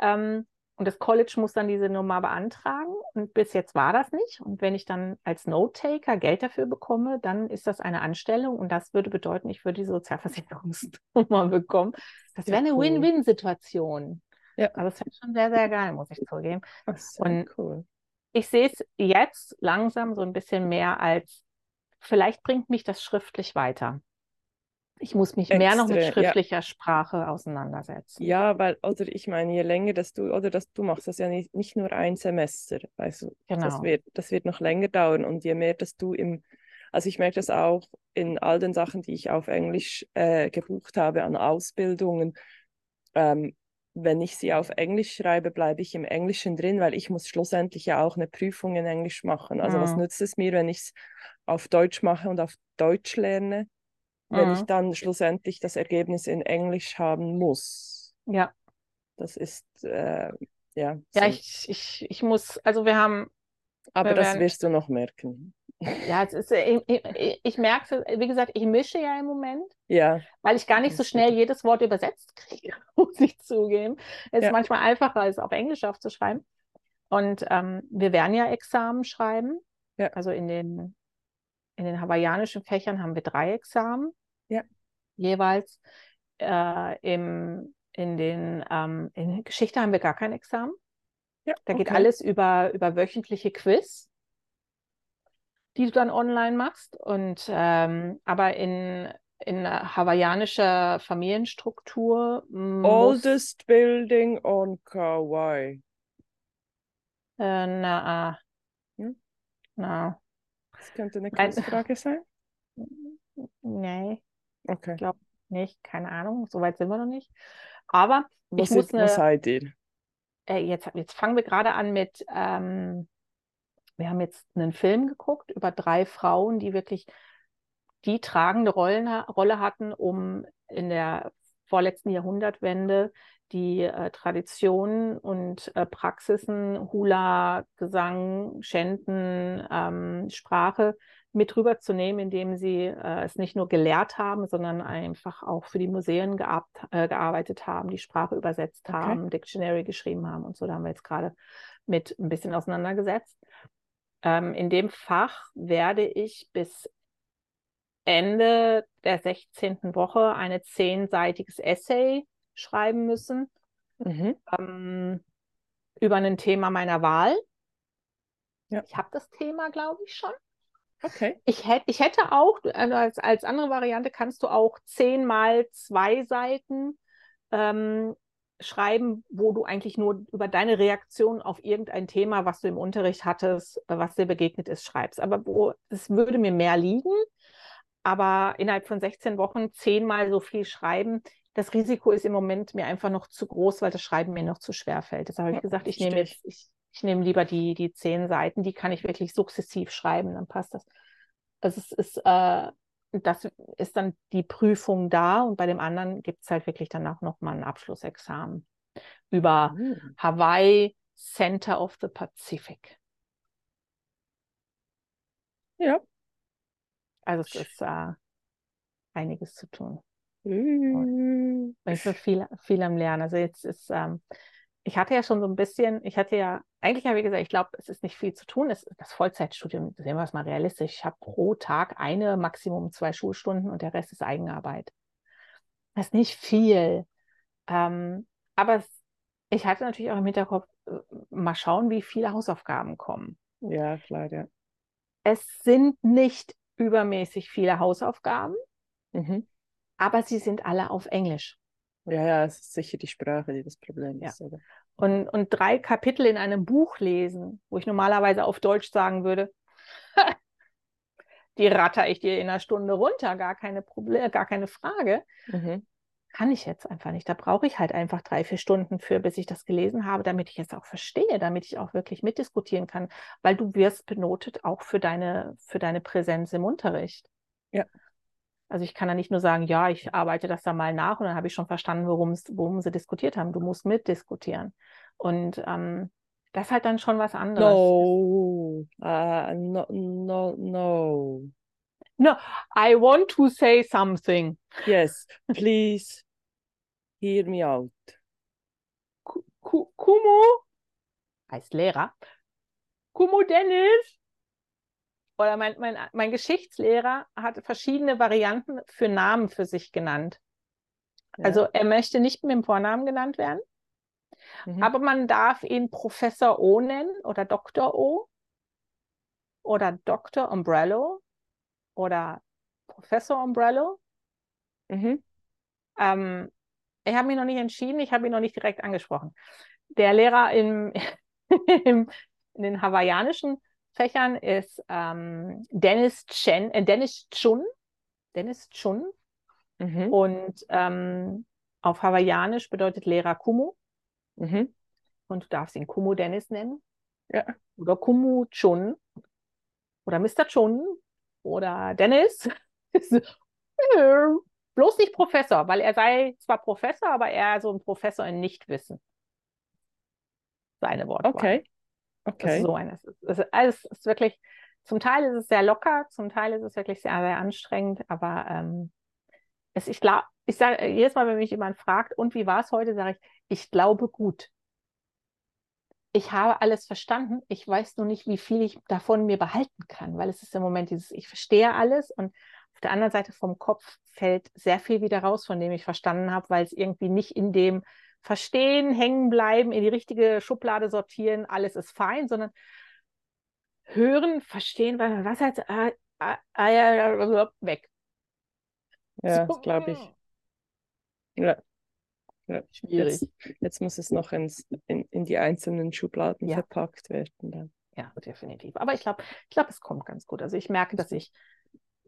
Ähm, und das College muss dann diese Nummer beantragen. Und bis jetzt war das nicht. Und wenn ich dann als Note-Taker Geld dafür bekomme, dann ist das eine Anstellung. Und das würde bedeuten, ich würde die Sozialversicherungsnummer bekommen. Das wäre eine cool. Win-Win-Situation. Ja. Also das wäre schon sehr, sehr geil, muss ich zugeben. Und cool. ich sehe es jetzt langsam so ein bisschen mehr als, vielleicht bringt mich das schriftlich weiter. Ich muss mich Extra, mehr noch mit schriftlicher ja. Sprache auseinandersetzen. Ja, weil, oder ich meine, je länger dass du, oder dass du machst das ja nicht, nicht nur ein Semester. Also genau. das wird, das wird noch länger dauern und je mehr, dass du im, Also ich merke das auch in all den Sachen, die ich auf Englisch äh, gebucht habe an Ausbildungen. Ähm, wenn ich sie auf Englisch schreibe, bleibe ich im Englischen drin, weil ich muss schlussendlich ja auch eine Prüfung in Englisch machen. Also mhm. was nützt es mir, wenn ich es auf Deutsch mache und auf Deutsch lerne, wenn mhm. ich dann schlussendlich das Ergebnis in Englisch haben muss? Ja. Das ist, äh, ja. So. Ja, ich, ich, ich muss, also wir haben. Aber wir das werden, wirst du noch merken. Ja, es ist, ich, ich, ich merke, wie gesagt, ich mische ja im Moment. Ja. Weil ich gar nicht so schnell jedes Wort übersetzt kriege, muss ich zugeben. Es ist ja. manchmal einfacher, es auf Englisch aufzuschreiben. Und ähm, wir werden ja Examen schreiben. Ja. Also in den, in den hawaiianischen Fächern haben wir drei Examen. Jeweils. Äh, im, in den ähm, in Geschichte haben wir gar kein Examen. Ja, da geht alles über, über wöchentliche Quiz die du dann online machst. Und ähm, aber in, in hawaiianischer Familienstruktur. Oldest building on Kauai. Äh, na, hm? na. Das könnte eine Quizfrage sein. Nee. Okay. Ich glaube nicht, keine Ahnung, soweit sind wir noch nicht. Aber was ich muss ist, eine, ihr? Äh, jetzt, jetzt fangen wir gerade an mit ähm, wir haben jetzt einen Film geguckt über drei Frauen, die wirklich die tragende Rollen, Rolle hatten, um in der vorletzten Jahrhundertwende die äh, Traditionen und äh, Praxisen, Hula, Gesang, Schänden, ähm, Sprache mit rüberzunehmen, indem sie äh, es nicht nur gelehrt haben, sondern einfach auch für die Museen geab, äh, gearbeitet haben, die Sprache übersetzt okay. haben, Dictionary geschrieben haben und so. Da haben wir jetzt gerade mit ein bisschen auseinandergesetzt. Ähm, in dem Fach werde ich bis Ende der 16. Woche ein zehnseitiges Essay schreiben müssen mhm. ähm, über ein Thema meiner Wahl. Ja. Ich habe das Thema, glaube ich, schon. Okay. Ich, hätt, ich hätte auch, also als, als andere Variante kannst du auch zehnmal zwei Seiten ähm, schreiben, wo du eigentlich nur über deine Reaktion auf irgendein Thema, was du im Unterricht hattest, äh, was dir begegnet ist, schreibst. Aber wo es würde mir mehr liegen, aber innerhalb von 16 Wochen zehnmal so viel schreiben, das Risiko ist im Moment mir einfach noch zu groß, weil das Schreiben mir noch zu schwer fällt. Deshalb habe ich gesagt, ich nehme jetzt, ich, ich nehme lieber die, die zehn Seiten, die kann ich wirklich sukzessiv schreiben, dann passt das. Also es ist, äh, das ist dann die Prüfung da und bei dem anderen gibt es halt wirklich dann auch nochmal ein Abschlussexamen über mhm. Hawaii Center of the Pacific. Ja. Also es ist äh, einiges zu tun. Mhm. Ich bin viel, viel am Lernen. Also jetzt ist ähm, ich hatte ja schon so ein bisschen, ich hatte ja, eigentlich habe ich gesagt, ich glaube, es ist nicht viel zu tun. Es, das Vollzeitstudium, sehen wir es mal realistisch. Ich habe pro Tag eine, Maximum zwei Schulstunden und der Rest ist Eigenarbeit. Das ist nicht viel. Ähm, aber es, ich hatte natürlich auch im Hinterkopf, äh, mal schauen, wie viele Hausaufgaben kommen. Ja, klar, ja. Es sind nicht übermäßig viele Hausaufgaben, mhm. aber sie sind alle auf Englisch. Ja, ja, es ist sicher die Sprache, die das Problem ja. ist. Oder? Und, und drei Kapitel in einem Buch lesen, wo ich normalerweise auf Deutsch sagen würde, die ratter ich dir in einer Stunde runter, gar keine Problem, gar keine Frage. Mhm. Kann ich jetzt einfach nicht. Da brauche ich halt einfach drei, vier Stunden für, bis ich das gelesen habe, damit ich es auch verstehe, damit ich auch wirklich mitdiskutieren kann, weil du wirst benotet auch für deine, für deine Präsenz im Unterricht. Ja. Also ich kann da nicht nur sagen, ja, ich arbeite das da mal nach und dann habe ich schon verstanden, worum sie diskutiert haben. Du musst mitdiskutieren. Und ähm, das ist halt dann schon was anderes. No, uh, no, no, no. No, I want to say something. Yes, please hear me out. Kumu heißt Lehrer. Kumu Dennis, oder mein, mein, mein Geschichtslehrer hat verschiedene Varianten für Namen für sich genannt. Ja. Also er möchte nicht mit dem Vornamen genannt werden, mhm. aber man darf ihn Professor O nennen oder Dr. O oder Dr. Umbrello oder Professor Umbrello. Mhm. Ähm, ich habe mich noch nicht entschieden, ich habe ihn noch nicht direkt angesprochen. Der Lehrer im, im, in den hawaiianischen Fächern ist ähm, Dennis Chen, äh, Dennis Chun, Dennis Chun. Mhm. Und ähm, auf Hawaiianisch bedeutet Lehrer Kumu. Mhm. Und du darfst ihn Kumu Dennis nennen. Ja. Oder Kumu Chun. Oder Mr. Chun. Oder Dennis. Bloß nicht Professor, weil er sei zwar Professor, aber er so ein Professor in Nichtwissen. Seine Worte. Okay. Okay. so eines. Es ist, es ist wirklich, zum Teil ist es sehr locker, zum Teil ist es wirklich sehr, sehr anstrengend, aber ähm, es, ich glaube, ich sage jedes Mal, wenn mich jemand fragt, und wie war es heute, sage ich, ich glaube gut. Ich habe alles verstanden, ich weiß nur nicht, wie viel ich davon mir behalten kann, weil es ist im Moment dieses, ich verstehe alles und auf der anderen Seite vom Kopf fällt sehr viel wieder raus, von dem ich verstanden habe, weil es irgendwie nicht in dem Verstehen, hängen bleiben, in die richtige Schublade sortieren, alles ist fein, sondern hören, verstehen, was heißt, ah, ah, weg. Ja, so, glaube ich. Ja. ja. Schwierig. Jetzt, jetzt, muss es noch ins, in, in die einzelnen Schubladen ja. verpackt werden. Dann. Ja, definitiv. Aber ich glaube, ich glaube, es kommt ganz gut. Also ich merke, dass ich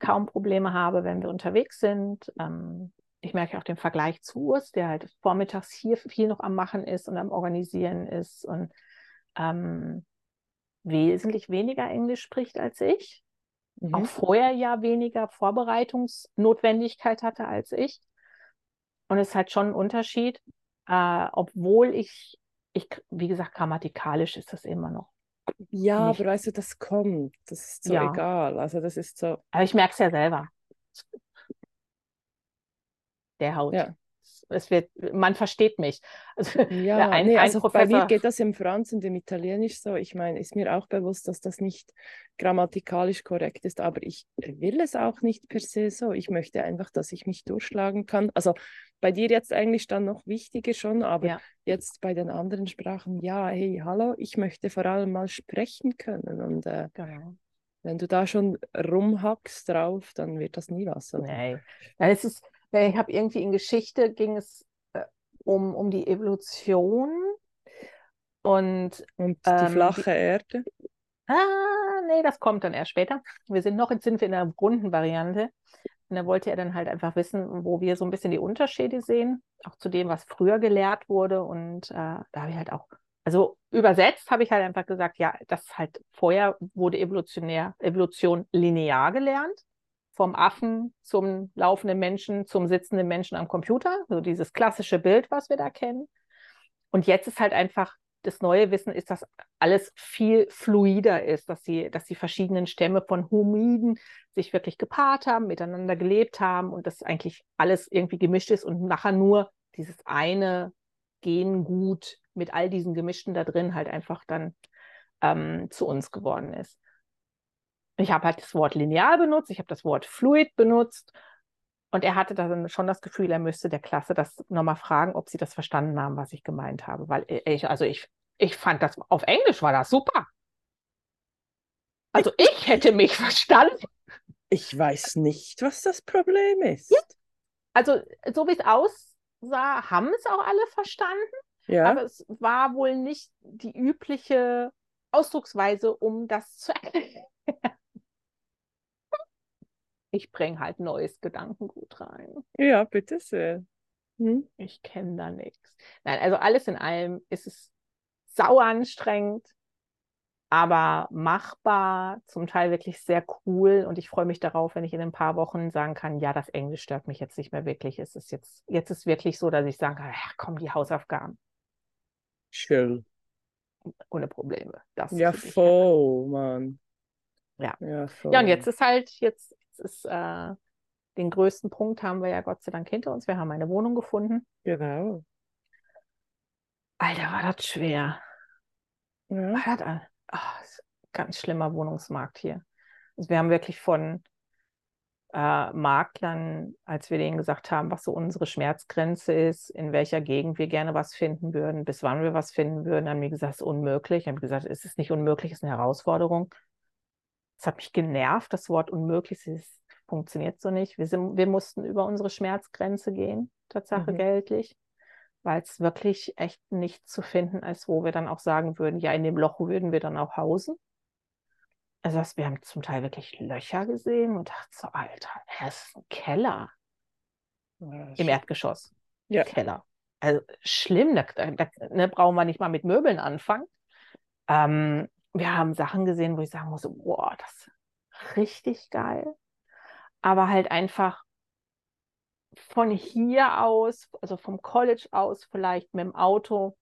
kaum Probleme habe, wenn wir unterwegs sind. Ähm, ich merke auch den Vergleich zu Urs, der halt vormittags hier viel noch am Machen ist und am Organisieren ist und ähm, wesentlich weniger Englisch spricht als ich. Mhm. Auch vorher ja weniger Vorbereitungsnotwendigkeit hatte als ich. Und es ist halt schon ein Unterschied, äh, obwohl ich, ich, wie gesagt, grammatikalisch ist das immer noch. Ja, nicht. aber weißt du, das kommt. Das ist so ja. egal. Also das ist so. Aber ich merke es ja selber der Haut. Ja. Es wird, man versteht mich. Also, ja, ein, nee, also Professor... bei mir geht das im Franz und im Italienisch so. Ich meine, ist mir auch bewusst, dass das nicht grammatikalisch korrekt ist, aber ich will es auch nicht per se so. Ich möchte einfach, dass ich mich durchschlagen kann. Also bei dir jetzt eigentlich dann noch wichtiger schon, aber ja. jetzt bei den anderen Sprachen, ja, hey, hallo, ich möchte vor allem mal sprechen können. Und äh, genau. wenn du da schon rumhackst drauf, dann wird das nie was. Oder? Ja, es ist ich habe irgendwie in Geschichte ging es äh, um, um die Evolution und, und die ähm, flache Erde. Ah, nee, das kommt dann erst später. Wir sind noch, jetzt sind wir in der runden Variante. Und da wollte er dann halt einfach wissen, wo wir so ein bisschen die Unterschiede sehen, auch zu dem, was früher gelehrt wurde. Und äh, da habe ich halt auch, also übersetzt habe ich halt einfach gesagt, ja, das halt vorher wurde evolutionär, Evolution linear gelernt vom Affen zum laufenden Menschen, zum sitzenden Menschen am Computer. So dieses klassische Bild, was wir da kennen. Und jetzt ist halt einfach das neue Wissen ist, dass alles viel fluider ist, dass die, dass die verschiedenen Stämme von Homiden sich wirklich gepaart haben, miteinander gelebt haben und dass eigentlich alles irgendwie gemischt ist und nachher nur dieses eine Gengut mit all diesen Gemischten da drin halt einfach dann ähm, zu uns geworden ist. Ich habe halt das Wort linear benutzt, ich habe das Wort fluid benutzt und er hatte dann schon das Gefühl, er müsste der Klasse das nochmal fragen, ob sie das verstanden haben, was ich gemeint habe. Weil ich, also ich, ich fand das, auf Englisch war das super. Also ich hätte mich verstanden. Ich weiß nicht, was das Problem ist. Ja. Also so wie es aussah, haben es auch alle verstanden. Ja. Aber es war wohl nicht die übliche Ausdrucksweise, um das zu erklären ich bringe halt neues Gedankengut rein. Ja, bitte sehr. Hm? Ich kenne da nichts. Nein, also alles in allem ist es sauer anstrengend, aber machbar, zum Teil wirklich sehr cool und ich freue mich darauf, wenn ich in ein paar Wochen sagen kann, ja, das Englisch stört mich jetzt nicht mehr wirklich. Es ist jetzt, jetzt ist wirklich so, dass ich sagen kann, ja, komm, die Hausaufgaben. Schön. Ohne Probleme. Das ja, voll, Mann. Ja. Ja, ja, und jetzt ist halt, jetzt ist äh, den größten Punkt haben wir ja Gott sei Dank hinter uns. Wir haben eine Wohnung gefunden. Genau. Alter, war das schwer. Ja. War das, oh, ganz schlimmer Wohnungsmarkt hier. Also wir haben wirklich von äh, Maklern, als wir denen gesagt haben, was so unsere Schmerzgrenze ist, in welcher Gegend wir gerne was finden würden, bis wann wir was finden würden, haben die gesagt, es ist unmöglich. Haben gesagt, es ist nicht unmöglich, es ist eine Herausforderung. Es hat mich genervt, das Wort unmöglich, es funktioniert so nicht. Wir, sind, wir mussten über unsere Schmerzgrenze gehen, Tatsache mhm. geltlich, weil es wirklich echt nicht zu finden ist, wo wir dann auch sagen würden, ja, in dem Loch würden wir dann auch hausen. Also das, wir haben zum Teil wirklich Löcher gesehen und dachten so, Alter, das ist ein Keller Ja, im Erdgeschoss. Ja. Keller. Also schlimm, da, da ne, brauchen wir nicht mal mit Möbeln anfangen. Ähm, wir haben Sachen gesehen, wo ich sagen muss, boah, das ist richtig geil. Aber halt einfach von hier aus, also vom College aus, vielleicht mit dem Auto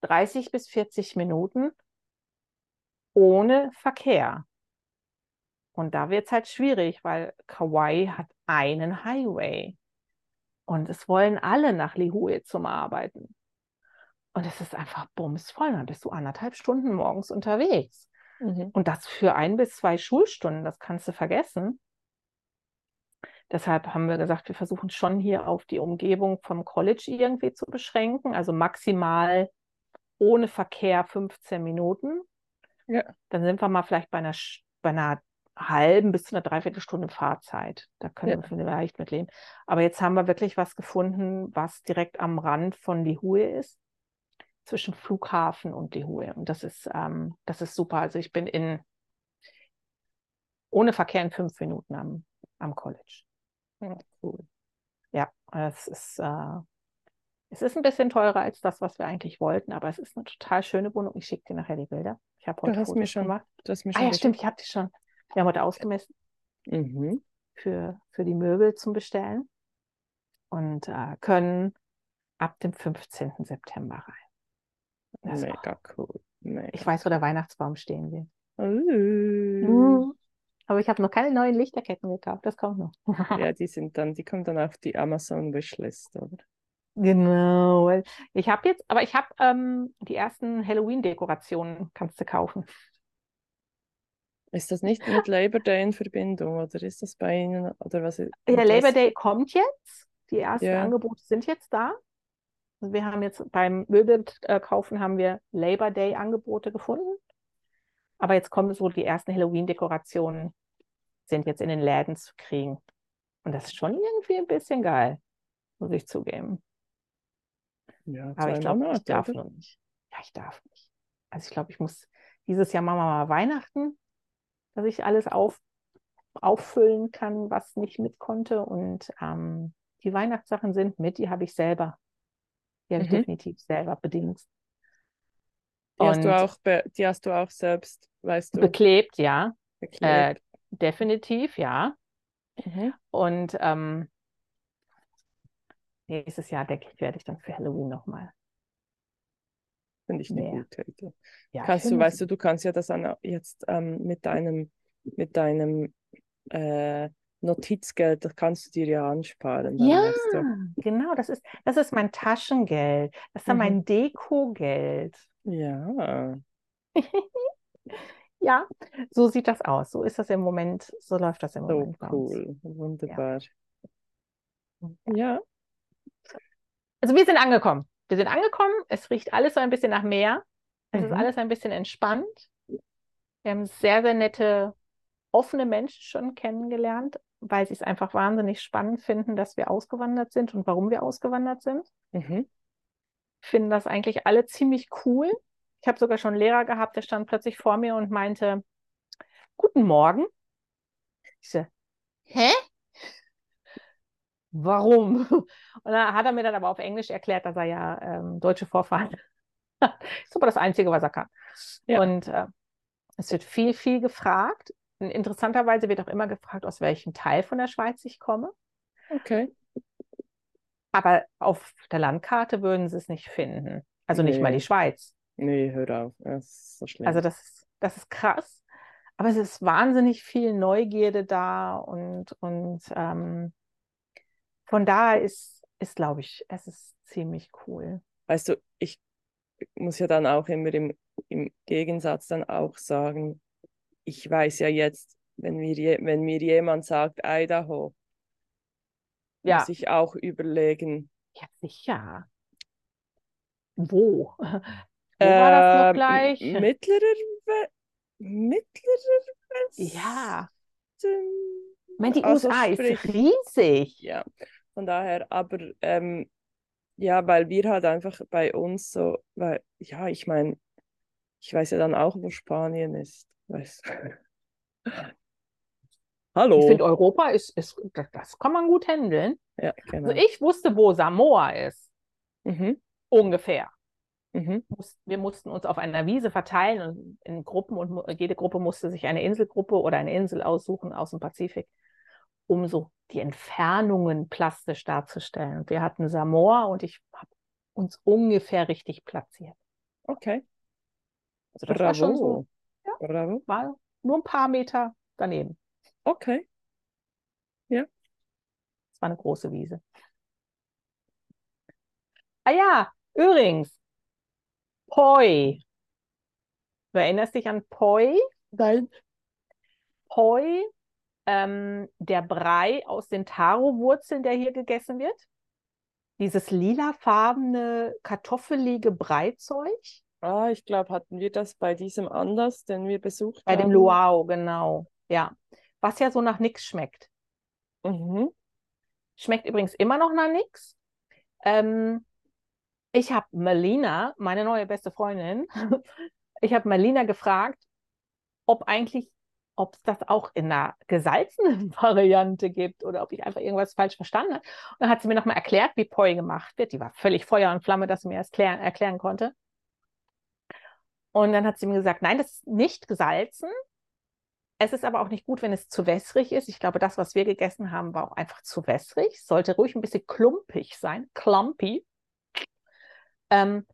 30 bis 40 Minuten ohne Verkehr. Und da wird es halt schwierig, weil Kauai hat einen Highway. Und es wollen alle nach Lihue zum Arbeiten. Und es ist einfach bumsvoll. Dann bist du anderthalb Stunden morgens unterwegs. Mhm. Und das für ein bis zwei Schulstunden, das kannst du vergessen. Deshalb haben wir gesagt, wir versuchen schon hier auf die Umgebung vom College irgendwie zu beschränken. Also maximal ohne Verkehr 15 Minuten. Ja. Dann sind wir mal vielleicht bei einer, bei einer halben bis zu einer Dreiviertelstunde Fahrzeit. Da können Ja. wir vielleicht mit leben. Aber jetzt haben wir wirklich was gefunden, was direkt am Rand von Lihue ist, zwischen Flughafen und Lihue. Und das ist, ähm, das ist super. Also ich bin in ohne Verkehr in fünf Minuten am, am College. Ja, cool. Ja, es ist, äh, es ist ein bisschen teurer als das, was wir eigentlich wollten, aber es ist eine total schöne Wohnung. Ich schicke dir nachher die Bilder. Ich habe Du heute hast Fotos mir schon, gemacht. du hast mir Ah schon ja, geschickt. stimmt, ich habe die schon. Wir haben heute ausgemessen Mhm. für, für die Möbel zum Bestellen und äh, können ab dem 15. September rein. Das Mega cool. Mega. ich weiß, wo der Weihnachtsbaum stehen wird. Uh. Aber ich habe noch keine neuen Lichterketten gekauft. Das kommt noch. Ja, die sind dann, die kommen dann auf die Amazon Wishlist, oder? Genau. Ich habe jetzt, aber ich habe ähm, die ersten Halloween-Dekorationen kannst du kaufen. Ist das nicht mit Labor Day in Verbindung oder ist das bei Ihnen oder was? Ja, und Labor Day kommt jetzt. Die ersten Ja. Angebote sind jetzt da. Also wir haben jetzt beim Möbelkaufen haben wir Labor Day Angebote gefunden. Aber jetzt kommen so die ersten Halloween-Dekorationen sind jetzt in den Läden zu kriegen. Und das ist schon irgendwie ein bisschen geil, muss ich zugeben. Ja, Aber ich glaube, ich darf noch nicht. Ja, ich darf nicht. Also ich glaube, ich muss dieses Jahr wir mal Weihnachten, dass ich alles auf, auffüllen kann, was nicht mit konnte. Und ähm, die Weihnachtssachen sind mit, die habe ich selber. Die habe ich Mhm. definitiv selber bedingt. Die hast du auch, die hast du auch selbst, weißt du, beklebt, ja. Äh, beklebt. definitiv, ja. Mhm. Und ähm, nächstes Jahr, denke ich, werde ich dann für Halloween nochmal. Finde ich eine mehr. gute Idee. Ja, Kannst du, weißt du, du kannst ja das auch jetzt ähm, mit deinem, mit deinem äh, Notizgeld, das kannst du dir ja ansparen. Ja, genau, das ist, das ist mein Taschengeld. Das ist Mhm. mein Dekogeld. Ja, Ja, so sieht das aus. So ist das im Moment, so läuft das im so Moment cool. Wunderbar. Ja, Also wir sind angekommen. Wir sind angekommen. Es riecht alles so ein bisschen nach Meer. Es ist Mhm. alles ein bisschen entspannt. Wir haben sehr, sehr nette, offene Menschen schon kennengelernt, weil sie es einfach wahnsinnig spannend finden, dass wir ausgewandert sind und warum wir ausgewandert sind. mhm. finden das eigentlich alle ziemlich cool. Ich habe sogar schon einen Lehrer gehabt, der stand plötzlich vor mir und meinte, Guten Morgen. Ich so, hä? Warum? Und dann hat er mir dann aber auf Englisch erklärt, dass er ja ähm, deutsche Vorfahren hat. Ist aber das Einzige, was er kann. Ja. Und äh, es wird viel, viel gefragt. Interessanterweise wird auch immer gefragt, aus welchem Teil von der Schweiz ich komme. okay. Aber auf der Landkarte würden sie es nicht finden. Also nicht mal Nee. die Schweiz. Nee, hör auf. Das ist so schlimm. Also das, ist- das ist krass. Aber es ist wahnsinnig viel Neugierde da und, und ähm, von daher ist, ist glaube ich, es ist ziemlich cool. Weißt du, ich muss ja dann auch immer im, im Gegensatz dann auch sagen, ich weiß ja jetzt, wenn mir, je, wenn mir jemand sagt Idaho, Ja, muss ich auch überlegen, ja, sicher. Wo? Wo war das noch ähm, gleich? Mittlerer, We mittlerer Westen? Ja, ich meine, die Also USA sprich- ist riesig. Ja, von daher, aber ähm, ja, weil wir halt einfach bei uns so, weil, ja, ich meine, Ich weiß ja dann auch, wo Spanien ist. Weiß. Hallo. Ich finde, Europa ist, ist, das kann man gut handeln. Ja, genau. Also ich wusste, wo Samoa ist. Mhm. Ungefähr. Mhm. Wir mussten uns auf einer Wiese verteilen in Gruppen und jede Gruppe musste sich eine Inselgruppe oder eine Insel aussuchen aus dem Pazifik, um so die Entfernungen plastisch darzustellen. Und wir hatten Samoa und ich habe uns ungefähr richtig platziert. Okay. Also das Bravo. war schon so, Bravo. war nur ein paar Meter daneben. Okay. Es war eine große Wiese. Ah ja, übrigens, Poi. Du erinnerst dich an Poi? Nein. Poi, ähm, der Brei aus den Taro-Wurzeln, der hier gegessen wird. Dieses lilafarbene, kartoffelige Breizeug. Ah, ich glaube, hatten wir das bei diesem Anlass, den wir besucht Bei haben. dem Luau, genau. Ja. Was ja so nach nichts schmeckt. Mhm. Schmeckt übrigens immer noch nach nichts. Ähm, ich habe Melina, meine neue beste Freundin, ich habe Melina gefragt, ob eigentlich, ob es das auch in einer gesalzenen Variante gibt oder ob ich einfach irgendwas falsch verstanden habe. Und dann hat sie mir nochmal erklärt, wie Poi gemacht wird. Die war völlig Feuer und Flamme, dass sie mir das klären, erklären konnte. Und dann hat sie mir gesagt, nein, das ist nicht gesalzen. Es ist aber auch nicht gut, wenn es zu wässrig ist. Ich glaube, das, was wir gegessen haben, war auch einfach zu wässrig. Sollte ruhig ein bisschen klumpig sein, clumpy. Ähm,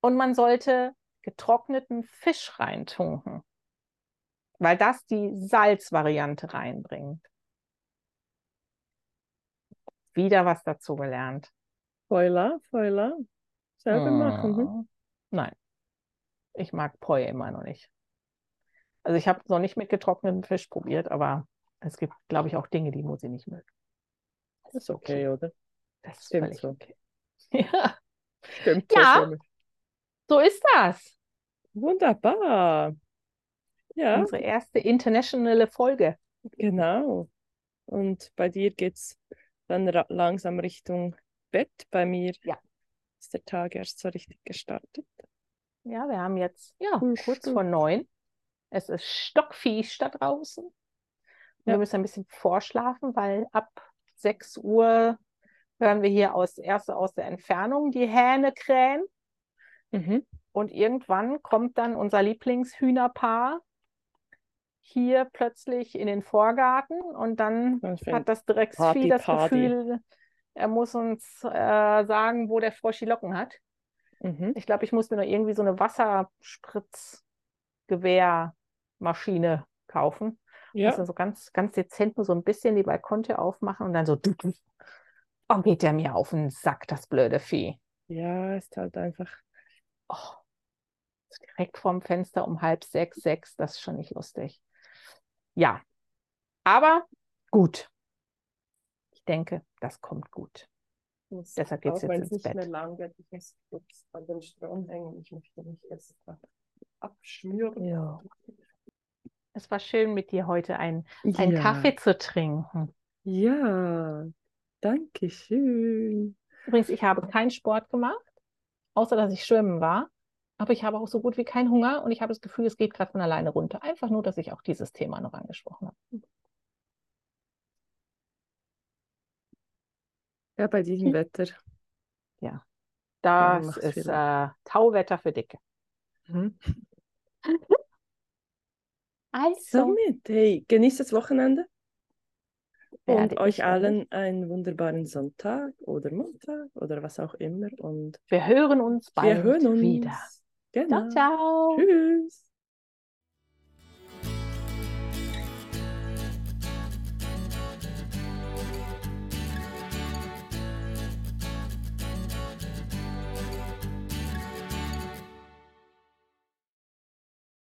und man sollte getrockneten Fisch reintunken, weil das die Salzvariante reinbringt. Wieder was dazu gelernt. Spoiler, Spoiler. Selber machen. Hm? Hm. Nein, ich mag Poi immer noch nicht. Also ich habe es noch nicht mit getrocknetem Fisch probiert, aber es gibt, glaube ich, auch Dinge, die muss ich nicht mögen. Das ist okay, oder? Das ist Stimmt völlig so. okay. Ja, Stimmt. Ja. so, ist das. Wunderbar. Ja, Unsere erste internationale Folge. genau. Und bei dir geht es dann langsam Richtung Bett. Bei mir Ja. ist der Tag erst so richtig gestartet. Ja, wir haben jetzt ja kurz vor neun. Es ist stockfisch da draußen. Und Ja. Wir müssen ein bisschen vorschlafen, weil ab 6 Uhr hören wir hier aus, erst aus der Entfernung die Hähne krähen. Mhm. Und irgendwann kommt dann unser Lieblingshühnerpaar hier plötzlich in den Vorgarten und dann hat das Drecksvieh das. Gefühl, er muss uns äh, sagen, wo der Frosch die Locken hat. Mhm. Ich glaube, ich muss mir noch irgendwie so eine Wasserspritzgewehrmaschine kaufen. Ja, dann so ganz, ganz dezent nur so ein bisschen die Balkonte aufmachen und dann so. Oh, geht der mir auf den Sack, das blöde Vieh. ja, ist halt einfach. Oh, direkt vorm Fenster um halb sechs, sechs, das ist schon nicht lustig. Ja, aber gut. Ich denke, das kommt gut. Muss- Deshalb geht's auch jetzt wenn es nicht Bett. mehr lang wird, ich muss an den Strom hängen. Ich möchte mich da abschmieren. Ja. Es war schön, mit dir heute ein, einen Ja. Kaffee zu trinken. Ja, danke schön. Übrigens, ich habe keinen Sport gemacht, außer dass ich schwimmen war. Aber ich habe auch so gut wie keinen Hunger und ich habe das Gefühl, es geht gerade von alleine runter. Einfach nur, dass ich auch dieses Thema noch angesprochen habe. Ja, bei diesem Hm. Wetter. Das macht's ist äh, Tauwetter für Dicke. Mhm. Also, Somit, hey, genießt das Wochenende und euch allen einen wunderbaren Sonntag oder Montag oder was auch immer. Und Wir hören uns wir bald hören uns. wieder. Genau. Ciao, ciao. Tschüss.